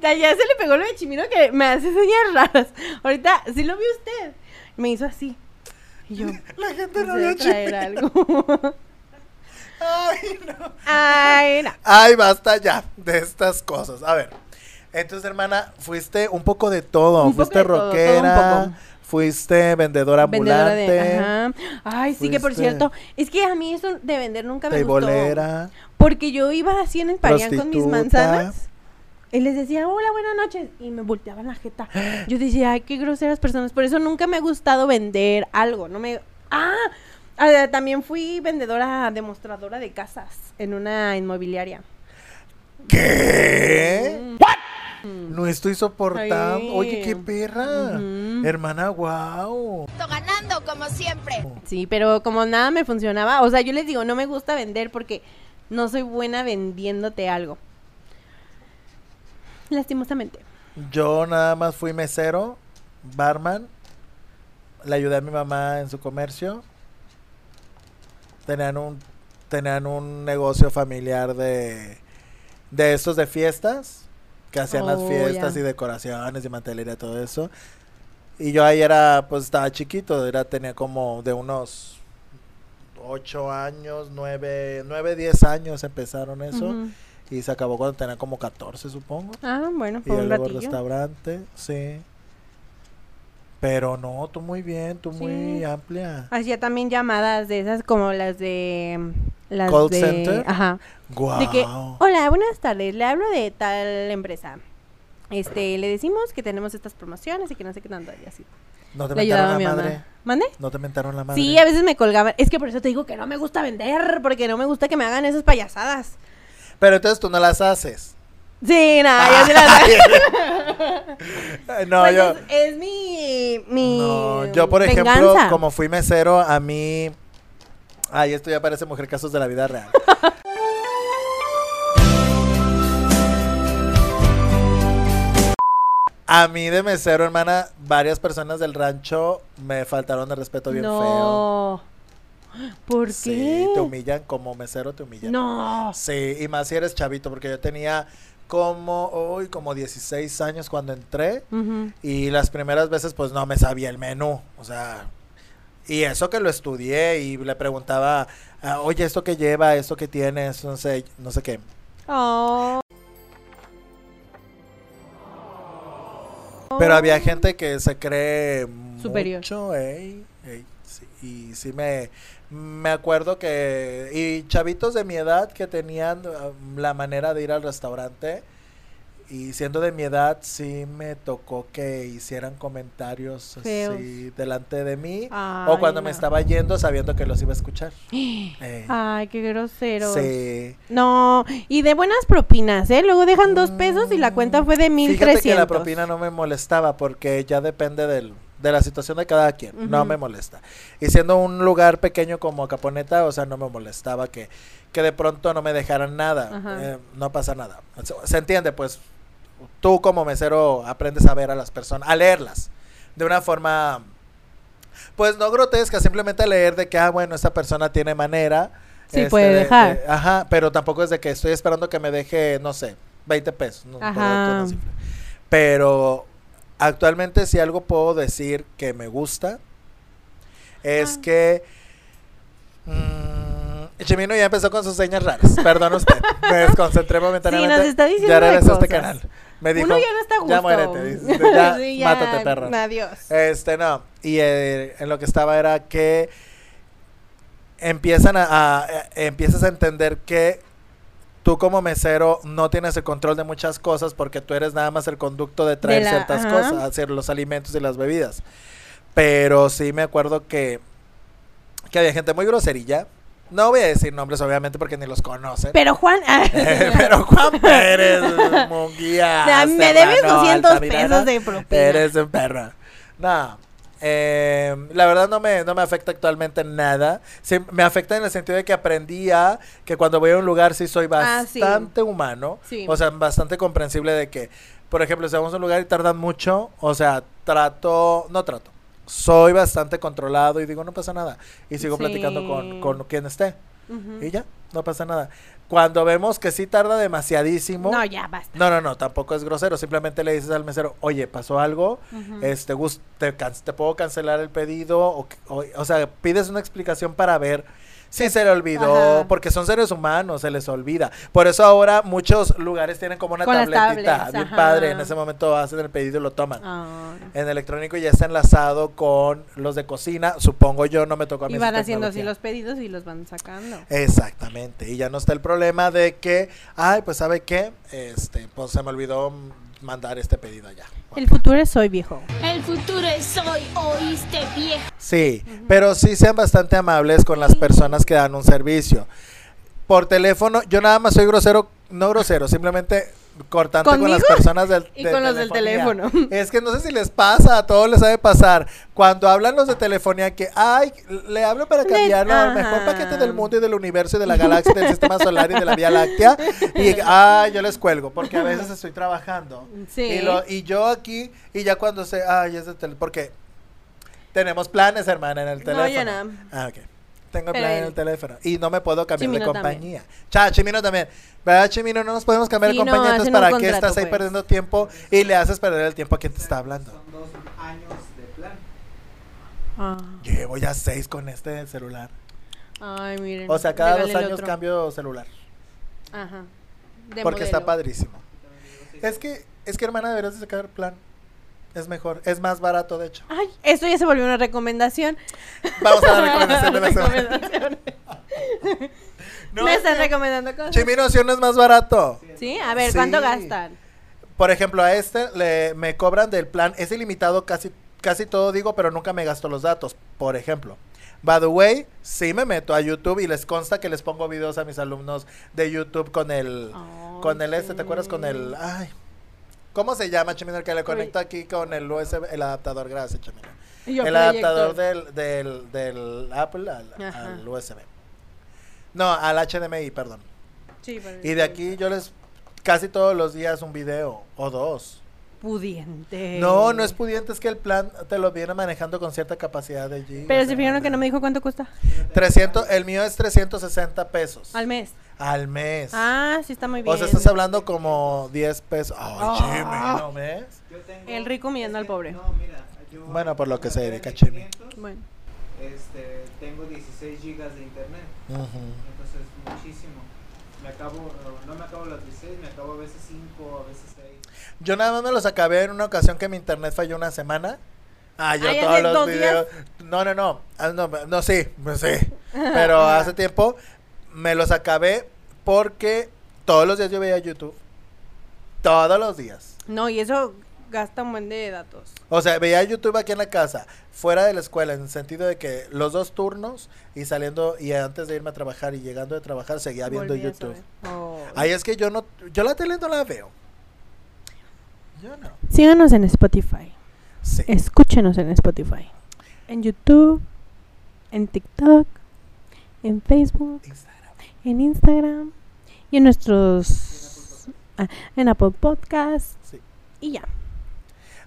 Ya, ya se le pegó lo de Chimino que me hace señas raras. Ahorita, sí lo vio usted. Me hizo así. Y yo, La gente no "Debe vio traer chimino. algo. Ay, no. Ay, no. Ay, basta ya de estas cosas. A ver. Entonces, hermana, fuiste un poco de todo. Un poco fuiste de todo, todo un rockera, poco. fuiste vendedora Vendedora ambulante, de. Ajá. Ay, sí, que por cierto, es que a mí eso de vender nunca me gustó. Porque yo iba así en el parián con mis manzanas. Y les decía, hola, buenas noches. Y me volteaban la jeta. Yo decía, ay, qué groseras personas. Por eso nunca me ha gustado vender algo. No me. ¡Ah! Ah, también fui vendedora demostradora de casas en una inmobiliaria. ¿Qué? Mm. No estoy soportando. Ay. Oye, qué perra. Hermana, wow. ganando como siempre. Sí, pero como nada me funcionaba, o sea, yo les digo, no me gusta vender porque no soy buena vendiéndote algo. Lastimosamente. Yo nada más fui mesero, barman. Le ayudé a mi mamá en su comercio. Tenían un, tenían un negocio familiar de, de estos de fiestas. Que hacían las Oh, fiestas y decoraciones y mantelería y todo eso. Y yo ahí era, pues estaba chiquito. Era, tenía como de unos 8 años, 9, 9, 10 años empezaron eso. Y se acabó cuando tenía como 14, supongo. Ah, bueno, Y fue un luego ratillo. restaurante, sí. Pero no, tú muy bien, tú muy amplia. Hacía también llamadas de esas como las de mm, las Call de center. ajá, de que hola, buenas tardes, le hablo de tal empresa. Este, le decimos que tenemos estas promociones y que no sé qué tanto y así. no te Le mentaron la mi madre. mamá. ¿Mande? No te mentaron la madre. Sí, a veces me colgaban. Es que por eso te digo que no me gusta vender, porque no me gusta que me hagan esas payasadas. Pero entonces tú no las haces. Sí, nada, yo sí Ay, no, Pues yo. es, es mi, mi No, yo por ejemplo, como fui mesero, a mí. Ay, esto ya parece mujer casos de la vida real. A mí de mesero, hermana, varias personas del rancho me faltaron de respeto bien feo. ¿Por Sí, qué? te humillan como mesero, te humillan. No. Sí, y más si eres chavito, porque yo tenía como, hoy como 16 años cuando entré. Y las primeras veces pues no me sabía el menú. O sea, y eso que lo estudié y le preguntaba, ah, oye, esto que lleva, esto que tienes, no sé, no sé qué. Oh. Pero había gente que se cree Superior. mucho, ey, ey, sí, y sí me, me acuerdo que, y chavitos de mi edad que tenían ah, la manera de ir al restaurante, y siendo de mi edad, sí me tocó que hicieran comentarios Feos. así delante de mí, Ay, o cuando me estaba yendo sabiendo que los iba a escuchar. Eh, Ay, qué grosero. sí. No, y de buenas propinas, ¿eh? Luego dejan dos pesos y la cuenta fue de mil Fíjate que la trescientos. propina no me molestaba porque ya depende del, de la situación de cada quien. No me molesta. Y siendo un lugar pequeño como Caponeta, o sea, no me molestaba que, que de pronto no me dejaran nada. Eh, no pasa nada. Se, se entiende, pues tú como mesero aprendes a ver a las personas, a leerlas de una forma, pues no grotesca, simplemente a leer de que, ah, bueno, esta persona tiene manera. Sí, este, puede de- dejar. de- ajá, pero tampoco es de que estoy esperando que me deje, no sé, 20 pesos. No, Ajá. Pero actualmente si algo puedo decir que me gusta es Ah. que mm, Chimino ya empezó con sus señas raras. Perdón usted. Me desconcentré momentáneamente. Sí, nos está diciendo Ya regresó a este canal. Me dijo, Uno ya no está a gusto. ya muérete, dice, ya, Sí, mátate, perro. Adiós. Este, no. Y eh, en lo que estaba era que empiezan a, a- eh, empiezas a entender que tú como mesero no tienes el control de muchas cosas porque tú eres nada más el conducto de traer la- ciertas ajá. cosas, hacer los alimentos y las bebidas. Pero sí me acuerdo que, que había gente muy groserilla. No voy a decir nombres, obviamente, porque ni los conocen. Pero Juan, Pero Juan Pérez, Munguía, A mí me debes Serrano, 200 Altamirano, pesos de propina. Eres un perro. No. Eh, la verdad no me, no me afecta actualmente nada. Sí, me afecta en el sentido de que aprendí a que cuando voy a un lugar sí soy Ah, sí. bastante humano. Sí. O sea, bastante comprensible de que, por ejemplo, si vamos a un lugar y tardan mucho, o sea, trato, no trato. Soy bastante controlado y digo, no pasa nada. Y sigo platicando con, con quien esté. Ujú. Y ya, no pasa nada. Cuando vemos que sí tarda demasiadísimo. No, ya basta. No, no, no, tampoco es grosero. Simplemente le dices al mesero, oye, pasó algo, este, te, te puedo cancelar el pedido, o, o, o sea, pides una explicación para ver si se le olvidó, Ajá. porque son seres humanos, se les olvida. Por eso ahora muchos lugares tienen como una Con tabletita, ajá. padre. En ese momento hacen el pedido y lo toman. Ah. En electrónico ya está enlazado con los de cocina, supongo yo, no me tocó a mí Y van haciendo así los pedidos y los van sacando. Exactamente, y ya no está el problema de que, ay, pues sabe qué, este, pues se me olvidó mandar este pedido allá. El futuro es hoy, viejo. El futuro es hoy, oíste viejo. Sí, pero sí sean bastante amables con las personas que dan un servicio. Por teléfono, yo nada más soy grosero, no grosero, simplemente cortante con las personas del Y de con los del teléfono. Es que no sé si les pasa, a todos les sabe pasar. Cuando hablan los de telefonía que, ay, le hablo para cambiarlo al mejor paquete del mundo y del universo y de la galaxia, del sistema solar y de la Vía Láctea. Y, ay, yo les cuelgo, porque a veces estoy trabajando. Sí. Y, lo- y yo aquí, y ya cuando sé, ay, es de tele, porque tenemos planes, hermana, en el No, teléfono. yo no. Ah, ok. Tengo Pero plan en el teléfono. Y no me puedo cambiar de Chimino también. compañía. Cha, Chimino también. ¿Verdad, Chimino? No nos podemos cambiar Sí, de no, compañía. Entonces, ¿para qué contrato, estás ahí pues. perdiendo tiempo y le haces perder el tiempo a quien te está hablando? Son dos años de plan. Ah. Llevo ya seis con este celular. Ay, miren. O sea, cada dos años otro. cambio celular. Ajá. De porque está padrísimo. Es que, es que hermana, deberías de sacar plan. Es mejor. Es más barato, de hecho. Ay, esto ya se volvió una recomendación. Vamos a la recomendación de la semana. No, Me es están recomendando cosas. Chimino, si uno es más barato. Sí, a ver, Sí. ¿cuánto gastan? Por ejemplo, a este le, me cobran del plan, es ilimitado casi, casi todo digo, pero nunca me gasto los datos. Por ejemplo, by the way, sí me meto a YouTube y les consta que les pongo videos a mis alumnos de YouTube con el, Ay, con el este, ¿te acuerdas? Con el, ay, ¿cómo se llama, Chimino? El que le conecto aquí con el USB, el adaptador, gracias, Chimino. El proyector. adaptador del, del, del Apple al, USB. No, al HDMI, perdón. Sí, Y de aquí yo les casi todos los días un video o dos. pudiente. No, no es pudiente, es que el plan te lo viene manejando con cierta capacidad de gigas. Pero se fijaron que no me dijo cuánto cuesta 300, el mío es 360 pesos al mes. Al mes. Ah, sí está muy bien. o sea, estás hablando como 10 pesos. Ay, Ah. Chimi, ¿no ves? Yo tengo- El rico es al pobre. No, mira, yo Bueno, por lo que se dedica. 500, Bueno. Este, tengo 16 gigas de internet. Ujú. Entonces, muchísimo. Me acabo, no me acabo los 16, me acabo a veces 5, a veces 6. Yo nada más me los acabé en una ocasión que mi internet falló una semana. Ah, yo Ay, todos ¿hace los videos. No, no, no. Ah, no, no, sí, pues sí. Pero hace tiempo me los acabé porque todos los días yo veía YouTube. Todos los días. No, y eso gasta un buen de datos. O sea, veía YouTube aquí en la casa, fuera de la escuela, en el sentido de que los dos turnos y saliendo y antes de irme a trabajar y llegando de trabajar seguía viendo Volví YouTube. Oh. Ahí es que yo no, yo la tele no la veo. Yo no. Síganos en Spotify. Sí. Escúchenos en Spotify. En YouTube, en TikTok, en Facebook, Instagram. En Instagram y en nuestros ah, en Apple Podcast Sí. y ya.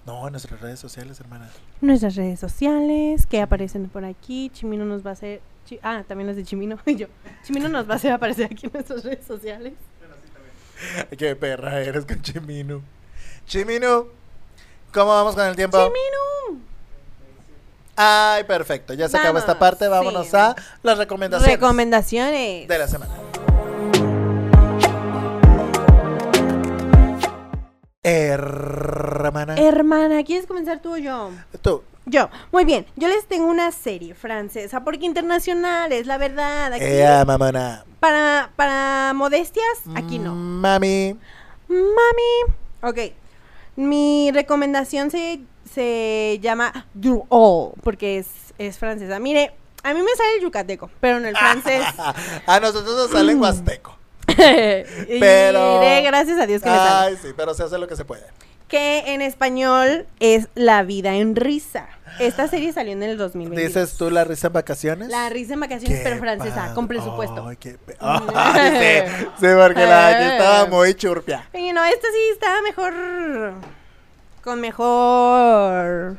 No, en nuestras redes sociales, hermana. Nuestras redes sociales que aparecen por aquí. Chimino nos va a hacer Chi- ah, también las de Chimino y yo. Chimino nos va a hacer aparecer aquí en nuestras redes sociales. Qué perra eres con Chimino. Chimino, ¿cómo vamos con el tiempo? Chimino. Ay, perfecto. Ya se acabó esta parte. Vámonos sí. a las recomendaciones Recomendaciones. de la semana. Hermana. Hermana, ¿quieres comenzar tú o yo? Tú. Yo, muy bien. Yo les tengo una serie francesa, porque internacional es la verdad. Aquí, Ea, mamona. para, para modestias, aquí no. Mami. Mami. Ok. Mi recomendación se, se llama Du All, porque es, es francesa. Mire, a mí me sale el yucateco, pero en el francés. a nosotros nos sale en huasteco. Pero- diré gracias a Dios que me sale. Ay, sí, pero se hace lo que se puede. Que en español es La vida en risa. Esta serie salió en el 2020. ¿Dices tú la risa en vacaciones? La risa en vacaciones, Qué pero francesa, con presupuesto. Ay, qué Ay, sí, sí, porque la aquí estaba muy churpia. Y no, esta sí está mejor. Con mejor.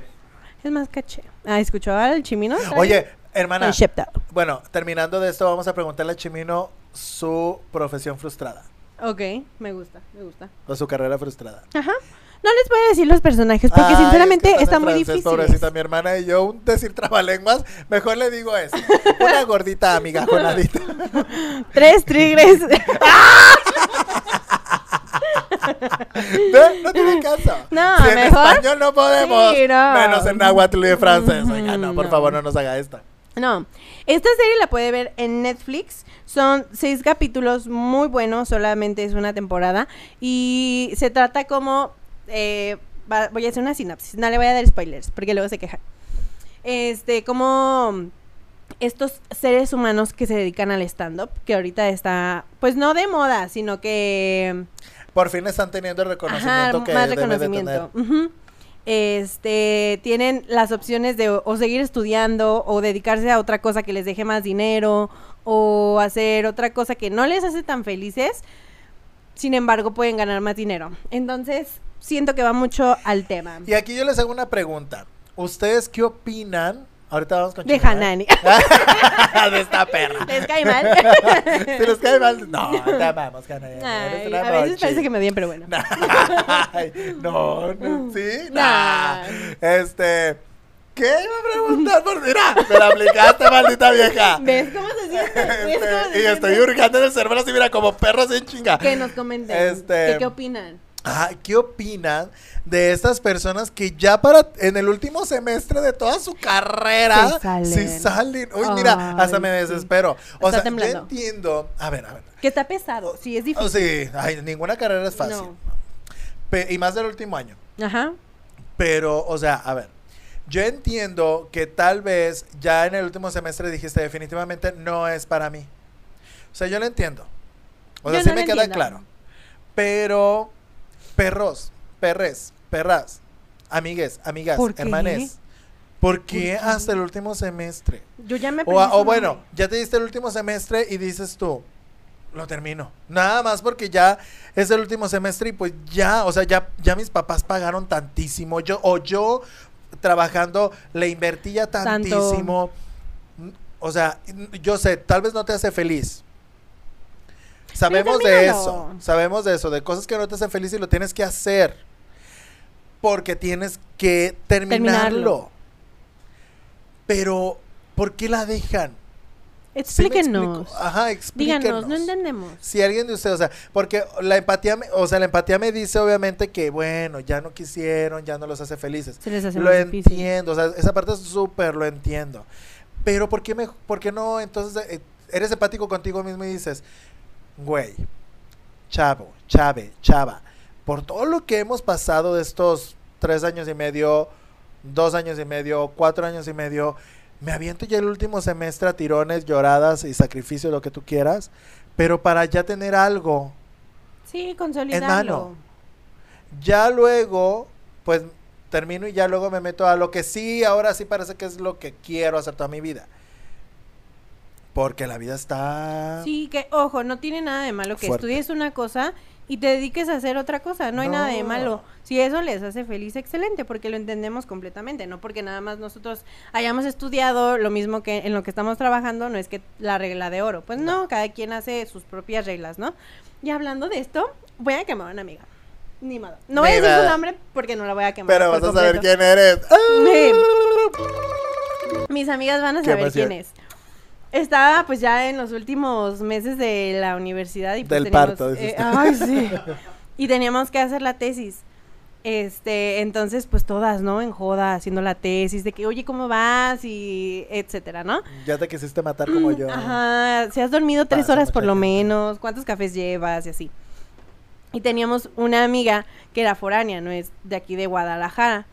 Es más caché. Ah, ¿escuchó al chimino? Oye, hermana, bueno, terminando de esto, vamos a preguntarle a Chimino su profesión frustrada Ok, me gusta, me gusta. o su carrera frustrada. Ajá. No les voy a decir los personajes porque Ay, sinceramente es que está muy difícil. Pobrecita mi hermana y yo, un decir trabalenguas, mejor le digo eso. Una gordita amiga jonadita. Tres tigres. ¿Ve? No tiene caso. No, si en mejor- español no podemos, Sí, no. menos en náhuatl y francés. Oiga, no, por No. favor, no nos haga esto. No, esta serie la puede ver en Netflix. Son seis capítulos muy buenos, solamente es una temporada. Y se trata como... eh, va- voy a hacer una sinapsis, no le voy a dar spoilers, porque luego se quejan. Este, como estos seres humanos que se dedican al stand-up, que ahorita está, pues no de moda, sino que... Por fin están teniendo el reconocimiento Ajá, que más debe de reconocimiento. tener. Este, tienen las opciones de o, o seguir estudiando o dedicarse a otra cosa que les deje más dinero o hacer otra cosa que no les hace tan felices. Sin embargo, pueden ganar más dinero. Entonces, siento que va mucho al tema. Y aquí yo les hago una pregunta. ¿Ustedes qué opinan? Ahorita vamos con De Chimena. Hanani. de esta perra. ¿Les cae mal? si les cae mal, no, te amamos, Hanani. Ay, a veces parece que me odian, pero bueno. Ay, no, no, sí, Nah. Este, ¿qué iba a preguntar? Por mira, me la aplicaste, maldita vieja. ¿Ves cómo se siente? ¿Ves cómo se Este, y estoy hurgando en el cerebro así, mira, como perro sin chinga. Que nos comenten. Este- ¿Qué opinan? ¿Qué opinan de estas personas que ya para en el último semestre de toda su carrera Se salen. sí salen? Uy, mira, hasta me sí. desespero. O sea, temblando. yo entiendo. A ver, a ver. Que está pesado. Sí, es Oh, difícil. sí, ay, ninguna carrera es fácil. No. Y más del último año. Ajá. Pero, o sea, a ver. Yo entiendo que tal vez ya en el último semestre dijiste definitivamente no es para mí. O sea, yo lo entiendo. O sea, Yo sí no me queda entiendo. claro. Pero, perros, perres, perras, amigues, amigas, ¿Por hermanes. ¿Por qué hasta el último semestre? Yo ya me O, o bueno, ya te diste el último semestre y dices tú, lo termino. Nada más porque ya es el último semestre y pues ya, o sea, ya, ya mis papás pagaron tantísimo. Yo, o yo trabajando le invertí ya Tanto. tantísimo. O sea, yo sé, tal vez no te hace feliz. Sabemos de eso, sabemos de eso, de cosas que no te hacen feliz y lo tienes que hacer. Porque tienes que terminarlo. Terminarlo. Pero, ¿por qué la dejan? ¿Sí me Explíquenos. Ajá, explíquenos. Díganos, no entendemos. Si alguien de ustedes, o sea, porque la empatía, me- o sea, la empatía me dice obviamente que, bueno, ya no quisieron, ya no los hace felices. Se les hace Lo difícil. entiendo, o sea, esa parte es súper lo entiendo. Pero ¿por qué, me, por qué no entonces eh, eres empático contigo mismo y dices, güey, chavo, chave, chava, por todo lo que hemos pasado de estos tres años y medio, dos años y medio, cuatro años y medio, me aviento ya el último semestre a tirones, lloradas y sacrificios, lo que tú quieras, pero para ya tener algo. Sí, consolidarlo. Ya luego, pues termino y ya luego me meto a lo que sí, ahora sí parece que es lo que quiero hacer toda mi vida. Porque la vida está... Sí, que ojo, no tiene nada de malo que Fuerte. estudies una cosa y te dediques a hacer otra cosa, no hay nada de malo. Si eso les hace feliz, excelente, porque lo entendemos completamente, no porque nada más nosotros hayamos estudiado lo mismo que en lo que estamos trabajando, no es que la regla de oro, pues no, cada quien hace sus propias reglas, ¿no? Y hablando de esto, voy a quemar a una amiga. Ni modo. No voy a decir su nombre porque no la voy a quemar. Pero vas a saber quién eres. Mis amigas van a saber quién es. Estaba pues ya en los últimos meses de la universidad y pues Del teníamos, parto, eh, ay, sí. Y teníamos que hacer la tesis. Este, entonces pues todas, ¿no? En joda haciendo la tesis de que, "Oye, ¿cómo vas?" y etcétera, ¿no? Ya te quisiste matar como yo. Mm, Ajá, si has dormido tres Pasa horas por lo gente. menos, cuántos cafés llevas y así. Y teníamos una amiga que era foránea, no es de aquí de Guadalajara.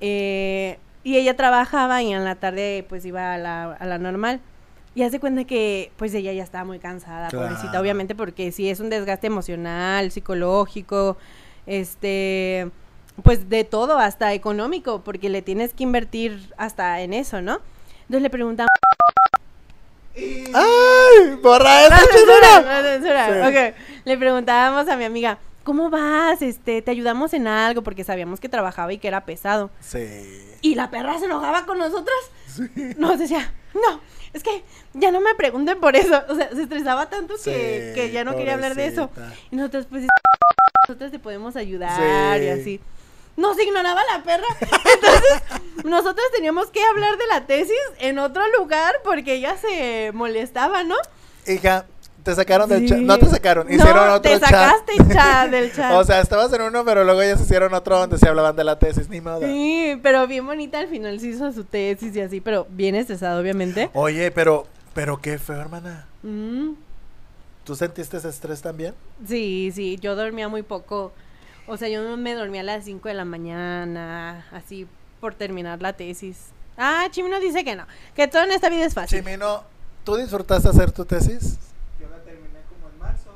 Eh, y ella trabajaba y en la tarde pues iba a la, a la normal. Y hace cuenta que pues ella ya estaba muy cansada, pobrecita, obviamente porque sí es un desgaste emocional, psicológico, este, pues de todo, hasta económico, porque le tienes que invertir hasta en eso, ¿no? Entonces le preguntamos... ¡Ay! ¡Borra esa No censura, no. Sí. Le preguntábamos a mi amiga, ¿cómo vas? Este, ¿te ayudamos en algo? Porque sabíamos que trabajaba y que era pesado. Sí. Y la perra se enojaba con nosotras. Nos decía, no, es que ya no me pregunten por eso. O sea, se estresaba tanto que, Sí, que ya no quería hablar de eso. Y nosotros, pues, nosotros te podemos ayudar y Sí. así. Nos ignoraba la perra. Entonces, nosotros teníamos que hablar de la tesis en otro lugar porque ella se molestaba, ¿no? Hija, te sacaron del Sí. chat. No te sacaron, No, hicieron otro te chat. sacaste chat del chat. O sea, estabas en uno, pero luego ellas hicieron otro donde se hablaban de la tesis, ni modo. Sí, pero bien bonita al final sí hizo su tesis y así, pero bien estresado, obviamente. Oye, pero, pero qué feo, hermana. Mm, ¿Tú sentiste ese estrés también? sí, sí, yo dormía muy poco. O sea, yo me dormía a las 5 de la mañana, así por terminar la tesis. Ah, Chimino dice que no, que todo en esta vida es fácil. Chimino, ¿tú disfrutaste hacer tu tesis? Yo la terminé como en marzo.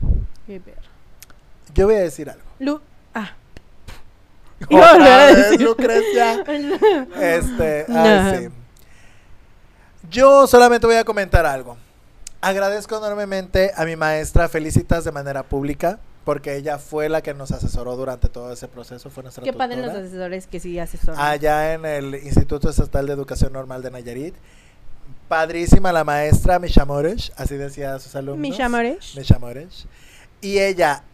Qué perro. Yo voy a decir algo. Lu ah. A Otra a vez, decir. Lucrecia. Este, No. ay, sí. Yo solamente voy a comentar algo. Agradezco enormemente a mi maestra Felicitas de manera pública, porque ella fue la que nos asesoró durante todo ese proceso, fue nuestra Qué padre los asesores que sí asesoran. Allá en el Instituto Estatal de Educación Normal de Nayarit. Padrísima la maestra Misha Moresh, así decía a sus alumnos. Misha Moresh. Misha Moresh. Y ella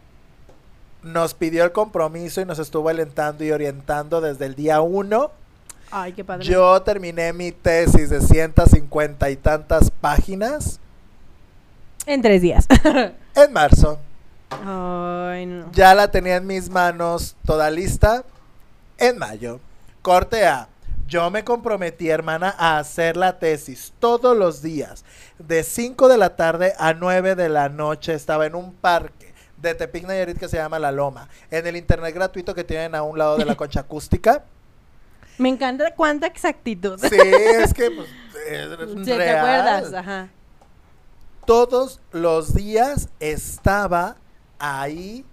nos pidió el compromiso y nos estuvo alentando y orientando desde el día uno. Ay, qué padre. Yo terminé mi tesis de 150 y tantas páginas En tres días. en marzo. Ay, no. Ya la tenía en mis manos toda lista en mayo. Corte A. Yo me comprometí, hermana, a hacer la tesis todos los días. De 5 de la tarde a 9 de la noche estaba en un parque de Tepic Nayarit que se llama La Loma. En el internet gratuito que tienen a un lado de la concha acústica. Me encanta cuánta exactitud. Sí, es que pues, es ¿Te real. acuerdas? Ajá. todos los días estaba ahí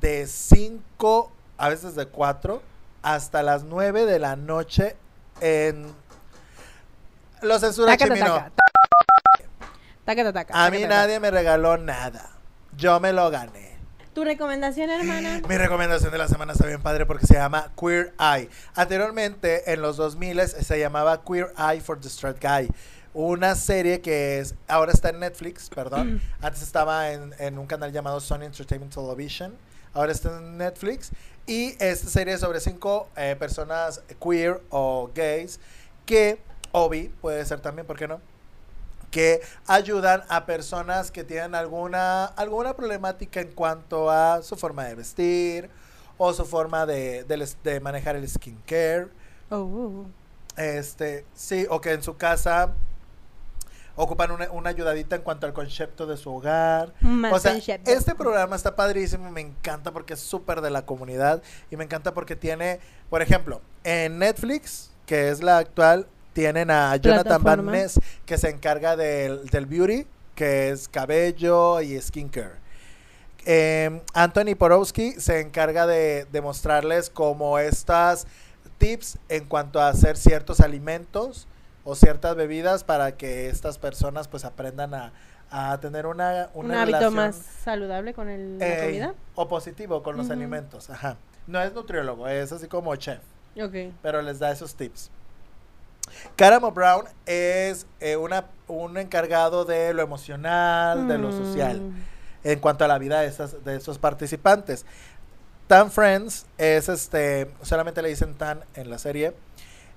de 5, a veces de 4, hasta las 9 de la noche en... Lo censura Taca, Chimino. taca, Taca, taca, A mí taca. nadie me regaló nada. Yo me lo gané. ¿Tu recomendación, hermana? Mi recomendación de la semana está bien padre porque se llama Queer Eye. Anteriormente, en los 2000 se llamaba Queer Eye for the Straight Guy. Una serie que es, ahora está en Netflix, perdón. Antes estaba en, en un canal llamado Sony Entertainment Television. Ahora está en Netflix. Y esta serie es sobre cinco eh, personas queer o gays que, o bi, puede ser también, ¿por qué no? que ayudan a personas que tienen alguna, alguna problemática en cuanto a su forma de vestir o su forma de, de de manejar el skincare. Oh, uh, uh. Este, sí, o que en su casa ocupan una, una ayudadita en cuanto al concepto de su hogar. Más o sea, concepto. este programa está padrísimo, me encanta porque es súper de la comunidad y me encanta porque tiene, por ejemplo, en Netflix, que es la actual, tienen a Jonathan Van. Ness, que se encarga del, del beauty, que es cabello y skincare. Eh, Anthony Porowski se encarga de, de mostrarles como estas tips en cuanto a hacer ciertos alimentos o ciertas bebidas para que estas personas pues aprendan a, a tener una, Un una hábito relación, más saludable con el, la eh, comida. o positivo con los alimentos. Ajá. No es nutriólogo, es así como chef, Ok. pero les da esos tips. Caramo Brown es eh, una, un encargado de lo emocional, de lo social Mm. en cuanto a la vida de, esas, de esos participantes. Tan Friends es este, solamente le dicen Tan en la serie,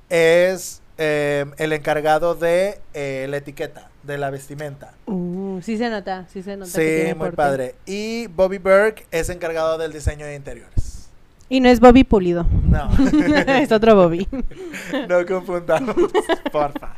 es eh, el encargado de eh, la etiqueta, de la vestimenta. Uh, sí se nota, sí se nota. Sí, muy porte. padre. Y Bobby Burke es encargado del diseño de interiores. Y no es Bobby Pulido. No, es otro Bobby. no confundamos, porfa.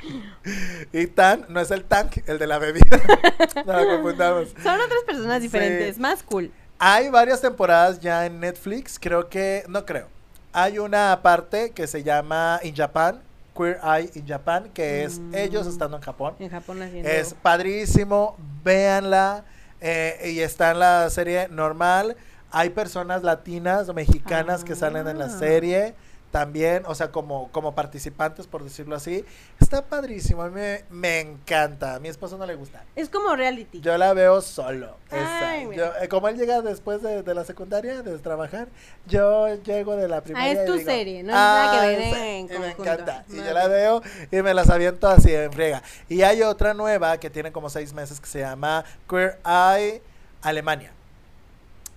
Y Tan no es el tank, el de la bebida. No lo confundamos. Son otras personas diferentes, Sí. más cool. Hay varias temporadas ya en Netflix, creo que, no creo. Hay una parte que se llama In Japan, Queer Eye in Japan, que es Mm. ellos estando en Japón. En Japón haciendo. Es padrísimo, véanla. eh, y está en la serie normal. Hay personas latinas o mexicanas que salen en la Ah. serie también, o sea, como, como participantes, por decirlo así. Está padrísimo, a mí me, me encanta. A mi esposo no le gusta. Es como reality. Yo la veo solo. Ay. Yo, eh, como él llega después de, de la secundaria, de trabajar, yo llego de la primaria. Ah, es y tu digo, serie, no es nada que "Ah, ver sí", en y me encanta. Y yo la veo y me las aviento así en friega. Y hay otra nueva que tiene como seis meses que se llama Queer Eye Alemania.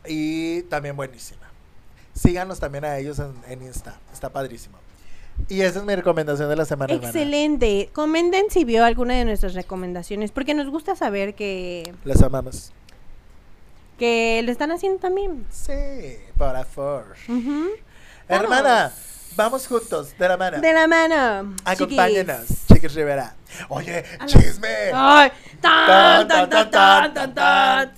Y también buenísima. Síganos también a ellos en, en Insta. Está padrísimo. Y esa es mi recomendación de la semana. hermana. Excelente. Comenten si vio alguna de nuestras recomendaciones, porque nos gusta saber que, Les amamos. que lo están haciendo también. Sí, por favor. Ujú. Hermana, vamos juntos, de la mano. De la mano. Acompáñenos, chiquis. Rivera. Oye, chisme. Ay, tan, tan, tan, tan, tan, tan.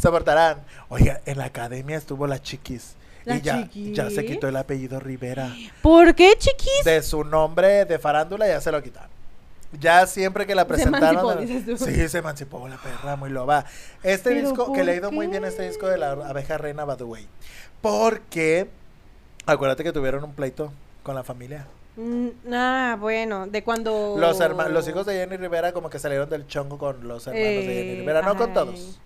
Soportarán. Oiga, en la academia estuvo la Chiquis. ¿La y ya, Chiquis? ya se quitó el apellido Rivera. ¿Por qué, chiquis? De su nombre de farándula ya se lo quitaron. Ya siempre que la Se presentaron. emancipó, sí, se emancipó la perra, muy loba. Este ¿Pero disco, que le ha ido muy bien este disco de la abeja reina, by the way. Porque, acuérdate que tuvieron un pleito con la familia. Mm, ah, bueno, de cuando... Los, herma- los hijos de Jenny Rivera como que salieron del chongo con los hermanos de Jenny Eh, Rivera, no con ay. todos.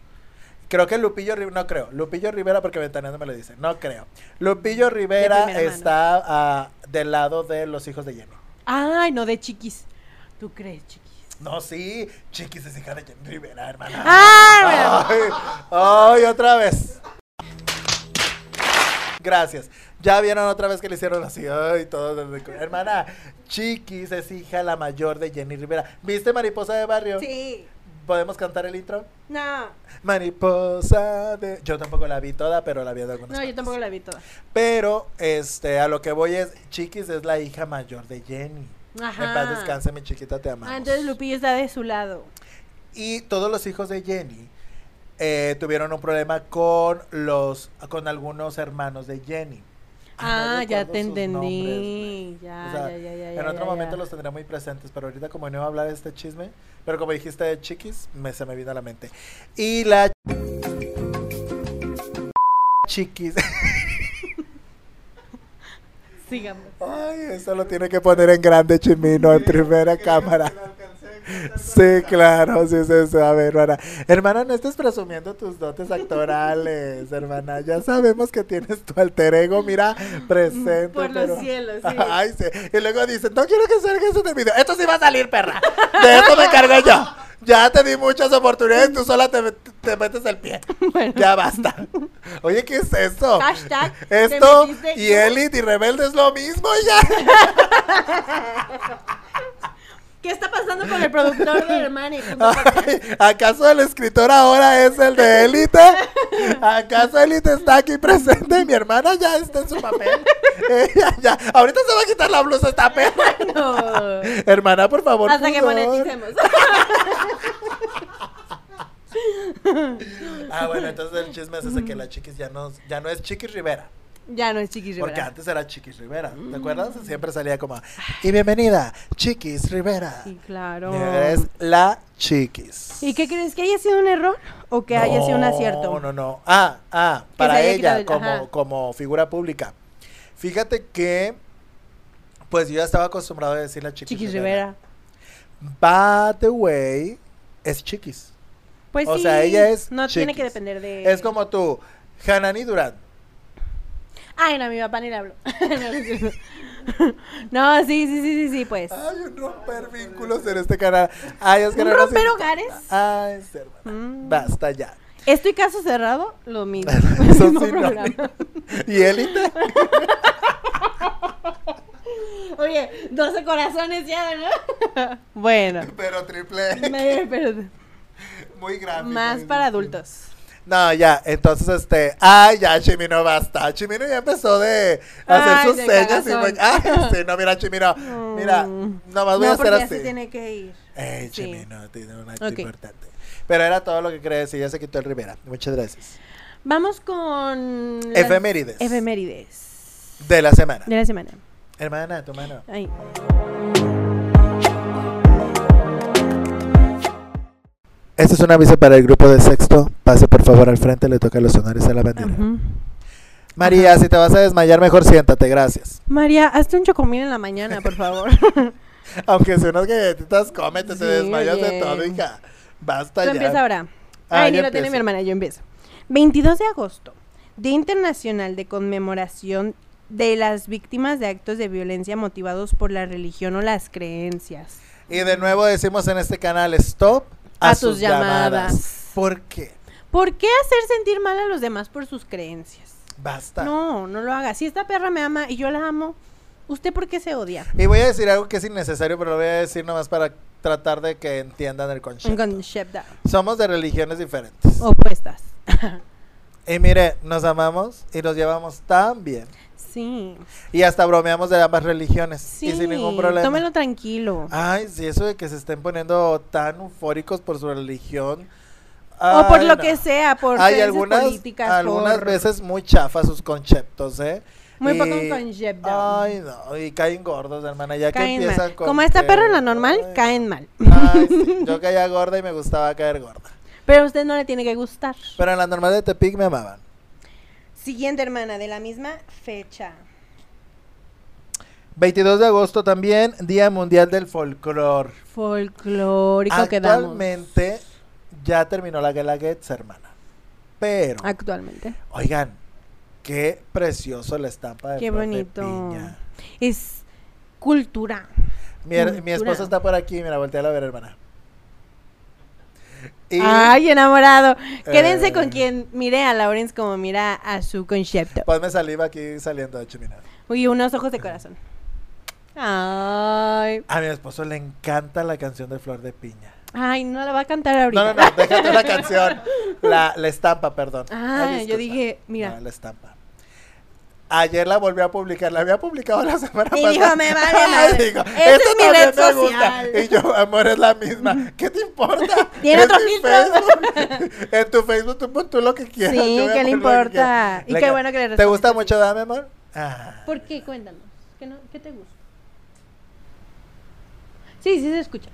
Creo que Lupillo Rivera, no creo. Lupillo Rivera, porque Ventaneando me lo dice, no creo. Lupillo Rivera está ah, del lado de los hijos de Jenny. Ay, no, de chiquis. ¿Tú crees, chiquis? No, sí, Chiquis es hija de Jenny Rivera, hermana. Ah, Ay, ay, otra vez. Gracias. Ya vieron otra vez que le hicieron así, ay, todo desde- Hermana, Chiquis es hija la mayor de Jenny Rivera. ¿Viste Mariposa de Barrio? Sí. ¿Podemos cantar el intro? No, Mariposa de... Yo tampoco la vi toda, pero la vi de algunas no, yo tampoco la vi toda. Pero, este, a lo que voy es, Chiquis es la hija mayor de Jenny. Ajá. En paz descanse, mi chiquita, te amamos. Ah, entonces Lupillo está de su lado. Y todos los hijos de Jenny eh, tuvieron un problema con los, con algunos hermanos de Jenny. Ah, no ya te nombres, entendí. ya, O sea, ya, ya, ya, En otro momento los tendré muy presentes, pero ahorita como no iba a hablar de este chisme, pero como dijiste de chiquis, me, se me vino a la mente. Y la chiquis. Sigamos. Ay, eso lo tiene que poner en grande Chimino, en primera cámara. Sí, claro, sí, sí, sí. A ver, hermana. Hermana, no estés presumiendo tus dotes actorales, hermana. Ya sabemos que tienes tu alter ego, mira, presente. Por los cielos, sí. Ay, sí. Y luego dicen, no quiero que salga eso de video. Esto sí va a salir, perra. De esto me cargo yo. Ya te di muchas oportunidades, tú sola te, te metes el pie. Ya basta. Oye, ¿qué es eso? Hashtag, Esto y. Elite y Rebelde es lo mismo ya. ¿Qué está pasando con el productor de Hermani? ¿Acaso el escritor ahora es el de élite? ¿Acaso élite está aquí presente? Mi hermana ya está en su papel. Ella ya. Ahorita se va a quitar la blusa esta perra. No. Hermana, por favor. Hasta que moneticemos. Ah, bueno, entonces el chisme es ese que la chiquis ya no, ya no es Chiquis Rivera. Ya no es Chiquis Porque Rivera. antes era Chiquis Rivera. ¿Te acuerdas? Siempre salía como, y bienvenida, Chiquis Rivera. Sí, claro. Es la Chiquis. ¿Y qué crees? ¿Que haya sido un error o que haya sido un acierto? No, no, no. Ah, ah, se para haya ella quitado el- como, ajá. como figura pública. Fíjate que, pues yo ya estaba acostumbrado a decir la Chiquis, Chiquis Rivera. By the way, es Chiquis. Pues O sí. sea, ella es No tiene que chiquis. depender de. Es como tú, Hanani Durán. Ay, no, a mi papá ni le hablo. no, sí, sí, sí, sí, sí, pues. Ay, un romper vínculos en este canal. Ay, es que ¿Un romper hogares? Ay. Mm. Basta ya. Estoy caso cerrado, lo mismo. Eso Mismo sí, no. programa. ¿Y élite? Oye, 12 corazones ya, ¿no? bueno. Pero triple. Me- pero Muy gráfico. más para adultos. No, ya, entonces este, ay, ya Chimino basta. Chimino ya empezó de hacer Ay, sus de señas y cagazón. fue- ay, sí, no, mira Chimino, mira, Mm. nomás voy no, a hacer así. se tiene que ir. Ey, Sí. Chimino, tiene un acto importante. Pero era todo lo que quería decir, ya se quitó el Rivera. Muchas gracias. Vamos con. las Efemérides. Efemérides. De la semana. De la semana. Hermana, tu mano. Ay. Este es un aviso para el grupo de sexto. Pase por favor al frente, le toca los honores a la bandera. María, si te vas a desmayar, mejor siéntate, gracias. María, hazte un chocomil en la mañana, por favor. Aunque si unas galletitas, cómete, te Sí, desmayas de todo, hija. Basta Tú ya. empieza ahora. Ah, Ay, ni lo tiene mi hermana, yo empiezo. 22 de agosto, Día Internacional de Conmemoración de las Víctimas de Actos de Violencia motivados por la religión o las creencias. Y de nuevo decimos en este canal, stop a, A sus llamadas. llamadas. ¿Por qué? ¿Por qué hacer sentir mal a los demás por sus creencias? Basta. No, no lo haga. Si esta perra me ama y yo la amo, ¿usted por qué se odia? Y voy a decir algo que es innecesario, pero lo voy a decir nomás para tratar de que entiendan el concepto. Concepto. Somos de religiones diferentes. Opuestas. Y mire, nos amamos y nos llevamos tan bien. Sí. Y hasta bromeamos de ambas religiones. Sí. y sin ningún problema. Tómelo tranquilo. Ay, sí, eso de que se estén poniendo tan eufóricos por su religión. o por Ay, lo no. que sea, por Hay algunas, políticas. algunas por- veces muy chafas sus conceptos, ¿eh? Muy Y- poco concepto. Ay, no, y caen gordos, hermana, ya que caen empiezan mal. con Como esta que- perra en la normal, Ay, caen mal. Ay, sí, yo caía gorda y me gustaba caer gorda. Pero a usted no le tiene que gustar. Pero en la normal de Tepic me amaban. Siguiente hermana, de la misma fecha. 22 de agosto también, Día Mundial del Folclor. Folclórico quedamos. Actualmente ya terminó la Guelaguetza, hermana. Pero, Actualmente. oigan, qué precioso la estampa de Qué bonito. piña. Es cultura. Mi, mi esposa está por aquí, mira, voltea a ver, hermana. Y Ay, enamorado. Quédense Eh. con quien mire a Lawrence como mira a su concepto. ponme saliva aquí saliendo de chimina. Uy, unos ojos de corazón. Ay. A mi esposo le encanta la canción de Flor de Piña. Ay, no la va a cantar ahorita. No, no, no, déjate la canción. La, la estampa, perdón. Ah, yo dije, mira. No, la estampa. Ayer la volví a publicar, la había publicado la semana Y pasada. dijo, "Me vale madre. Digo, Esa "Esta es mi red gusta". social. Y yo, amor, es la misma. ¿Qué te importa? Tiene otro filtro. Facebook. en tu Facebook tú pon tú lo que quieras. Sí, ¿qué le que importa? Y Le qué bueno que le ¿Te respondes gusta así. mucho, dame, amor? Ah. ¿Por qué? Cuéntanos. ¿Qué, no, ¿Qué te gusta? Sí, sí se escucha.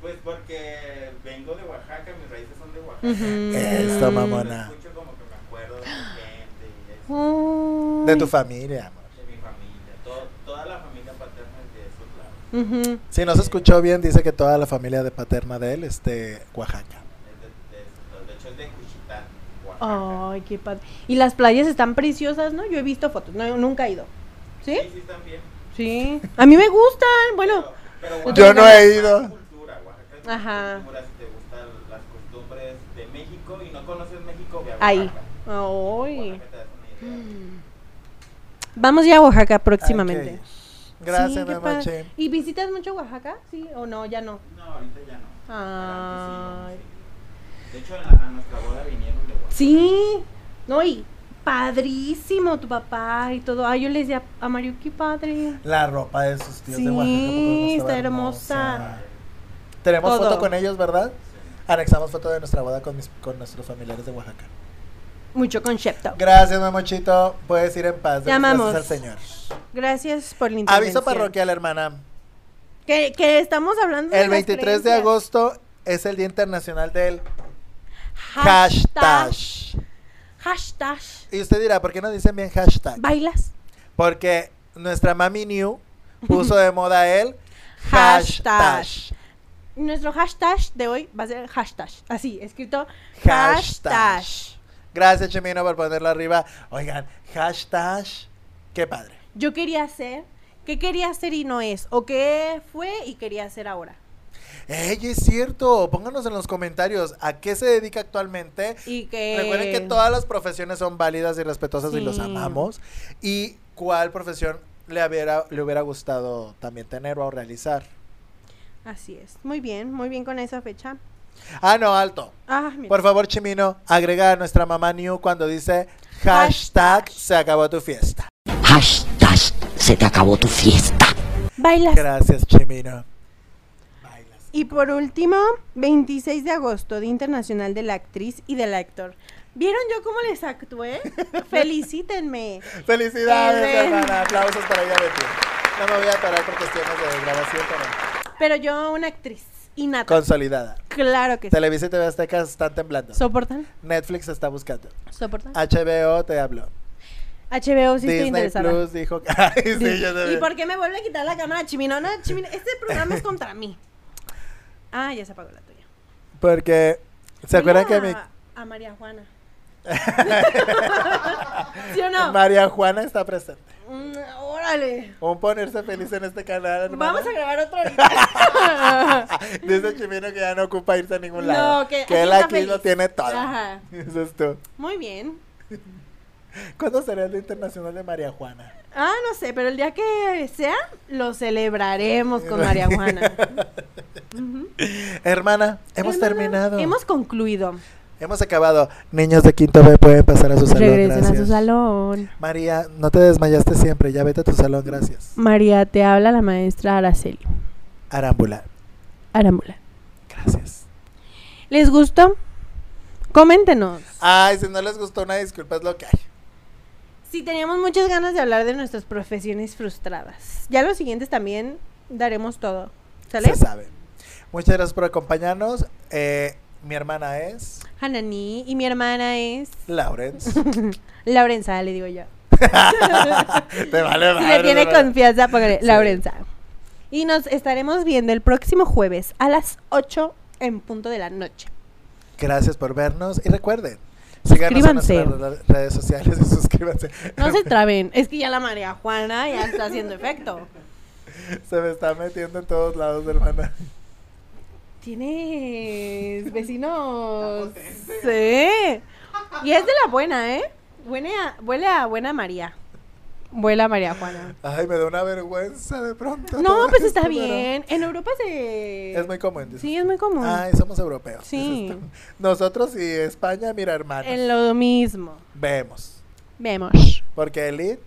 Pues porque vengo de Oaxaca, mis raíces son de Oaxaca. Ujú. Eso, mamona. escucho como que me acuerdo de mi gente y eso, Uy. De tu familia, amor. de mi familia. Todo- toda la familia paterna es de esos lados. Ujú. Si no se escuchó bien, dice que toda la familia de paterna de él es de Oaxaca. Es de, de, de hecho es de Cuchitán, Oaxaca. Ay, qué padre. Y las playas están preciosas, ¿no? Yo he visto fotos, no, nunca he ido. ¿Sí? Sí, sí, también. Sí. A mí me gustan. Bueno, Pero, Yo Yo no he ido. cultura, Ajá. cultura, si te gustan las costumbres de México y no conoces México, ve a ahí. Ay. Vamos ya a Oaxaca próximamente. Ok. Gracias, Sí, padre. ¿Y visitas mucho Oaxaca? ¿Sí o no? Ya no. No, ahorita ya no. Antes sí. De hecho, a, nuestra boda vinieron de Oaxaca. Sí. No, y padrísimo tu papá y todo. Ay, yo le decía a Mario, qué padre. La ropa de sus tíos Sí, de Oaxaca. ¿a poco no estaba está hermosa. Tenemos Todo. foto con ellos, ¿verdad? Anexamos foto de nuestra boda con, mis, con nuestros familiares de Oaxaca. Mucho concepto. Gracias, Memochito. Puedes ir en paz. Te Gracias al Señor. Gracias por la intervención. Aviso parroquial, hermana. Que, que estamos hablando de El las 23 de agosto es el Día Internacional del hashtag. Hashtag. Y usted dirá, ¿por qué no dicen bien hashtag? ¿Bailas? Porque nuestra mami New puso de moda el Hashtag. hashtag. Nuestro hashtag de hoy va a ser hashtag. Así, escrito Hashtag. hashtag. Gracias, Chimino, por ponerlo arriba. Oigan, hashtag. Qué padre. Yo quería hacer, ¿qué quería hacer y no es? ¿O qué fue y quería hacer ahora? ¡Ey, es cierto! Pónganos en los comentarios a qué se dedica actualmente. Y que... Recuerden que todas las profesiones son válidas y respetuosas y los amamos. ¿Y cuál profesión le hubiera, le hubiera gustado también tener o realizar? Así es. Muy bien, muy bien con esa fecha. Ah, no, alto. Ah. Por favor, Chimino, agrega a nuestra mamá New cuando dice hashtag Hashtag. se acabó tu fiesta. Hashtag se te acabó tu fiesta. Bailas. Gracias, Chimino. Bailas. Y por último, 26 de agosto, Día Internacional de la Actriz y del Actor. ¿Vieron yo cómo les actué? Felicítenme. Felicidades, Eh, hermana. Aplausos para ella de ti. No me voy a parar por cuestiones de grabación, pero Pero yo, una actriz innata. consolidada. Claro que sí. Televisa y TV Azteca están temblando. ¿Soportan? Netflix está buscando. ¿Soportan? HBO te habló. HBO sí estoy Disney interesada. Plus dijo que... Ay, sí, yo ¿Y también. por qué me vuelve a quitar la cámara, Chimino? No, Chimino, este programa es contra mí. Ah, ya se apagó la tuya. Porque... ¿Se acuerdan que Mira mi... A María Juana. ¿Sí o no? María Juana está presente? Mm, órale. Un ponerse feliz en este canal, hermana. Vamos a grabar otro ahorita. Dice Chimino que ya no ocupa irse a ningún lado. No, que aquí él aquí feliz. lo tiene todo. Ajá. Eso es tú. Muy bien. ¿Cuándo será el Día Internacional de María Juana? Ah, no sé, pero el día que sea, lo celebraremos con María Juana. Hermana, hemos Hermana, terminado. Hemos concluido. Hemos acabado. Niños de quinto B pueden pasar a su salón. Regresen gracias. a su salón. María, no te desmayaste siempre. Ya vete a tu salón, gracias. María, te habla la maestra Araceli. Arámbula, Arámbula. gracias. ¿Les gustó? Coméntenos. Ay, si no les gustó una disculpa, es lo que hay. Si teníamos muchas ganas de hablar de nuestras profesiones frustradas. Ya los siguientes también daremos todo. ¿Sale? Se sabe. Muchas gracias por acompañarnos. Eh, mi hermana es Hanani y mi hermana es Lawrence. Laurenza, le digo yo. te vale Si madre, le tiene ¿verdad? confianza, póngale Sí. Laurenza. Y nos estaremos viendo el próximo jueves a las 8 en punto de la noche. Gracias por vernos y recuerden, síganos en Suscríbanse. nuestras re- redes sociales y suscríbanse. No se traben, es que ya la María Juana ya está haciendo efecto. Se me está metiendo en todos lados, hermana. Tienes vecinos. Sí. Y es de la buena, ¿eh? Huele a, huele a buena María. Vuela María Juana. Ay, me da una vergüenza de pronto. No, pues esto, está pero bien. En Europa se. Es muy común. dices. Sí, es muy común. Ay, somos europeos. Sí. dices. Nosotros y España, mira, hermanos. En lo mismo. Vemos. Vemos. Porque Elite,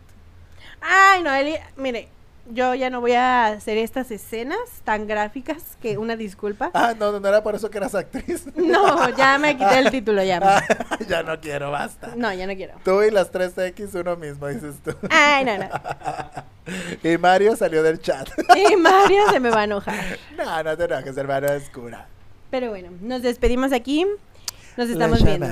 Ay, no, Eli, mire, yo ya no voy a hacer estas escenas tan gráficas que una disculpa. ah, no, no era por eso que eras actriz. No, ya me quité el título ya. Ah, ya no quiero, basta. No, ya no quiero. Tú y las 3X uno mismo, dices tú. Ay, no, no. y Mario salió del chat. Y Mario se me va a enojar. no, no te enojes, hermano, es cura. Pero bueno, nos despedimos aquí. Nos estamos viendo.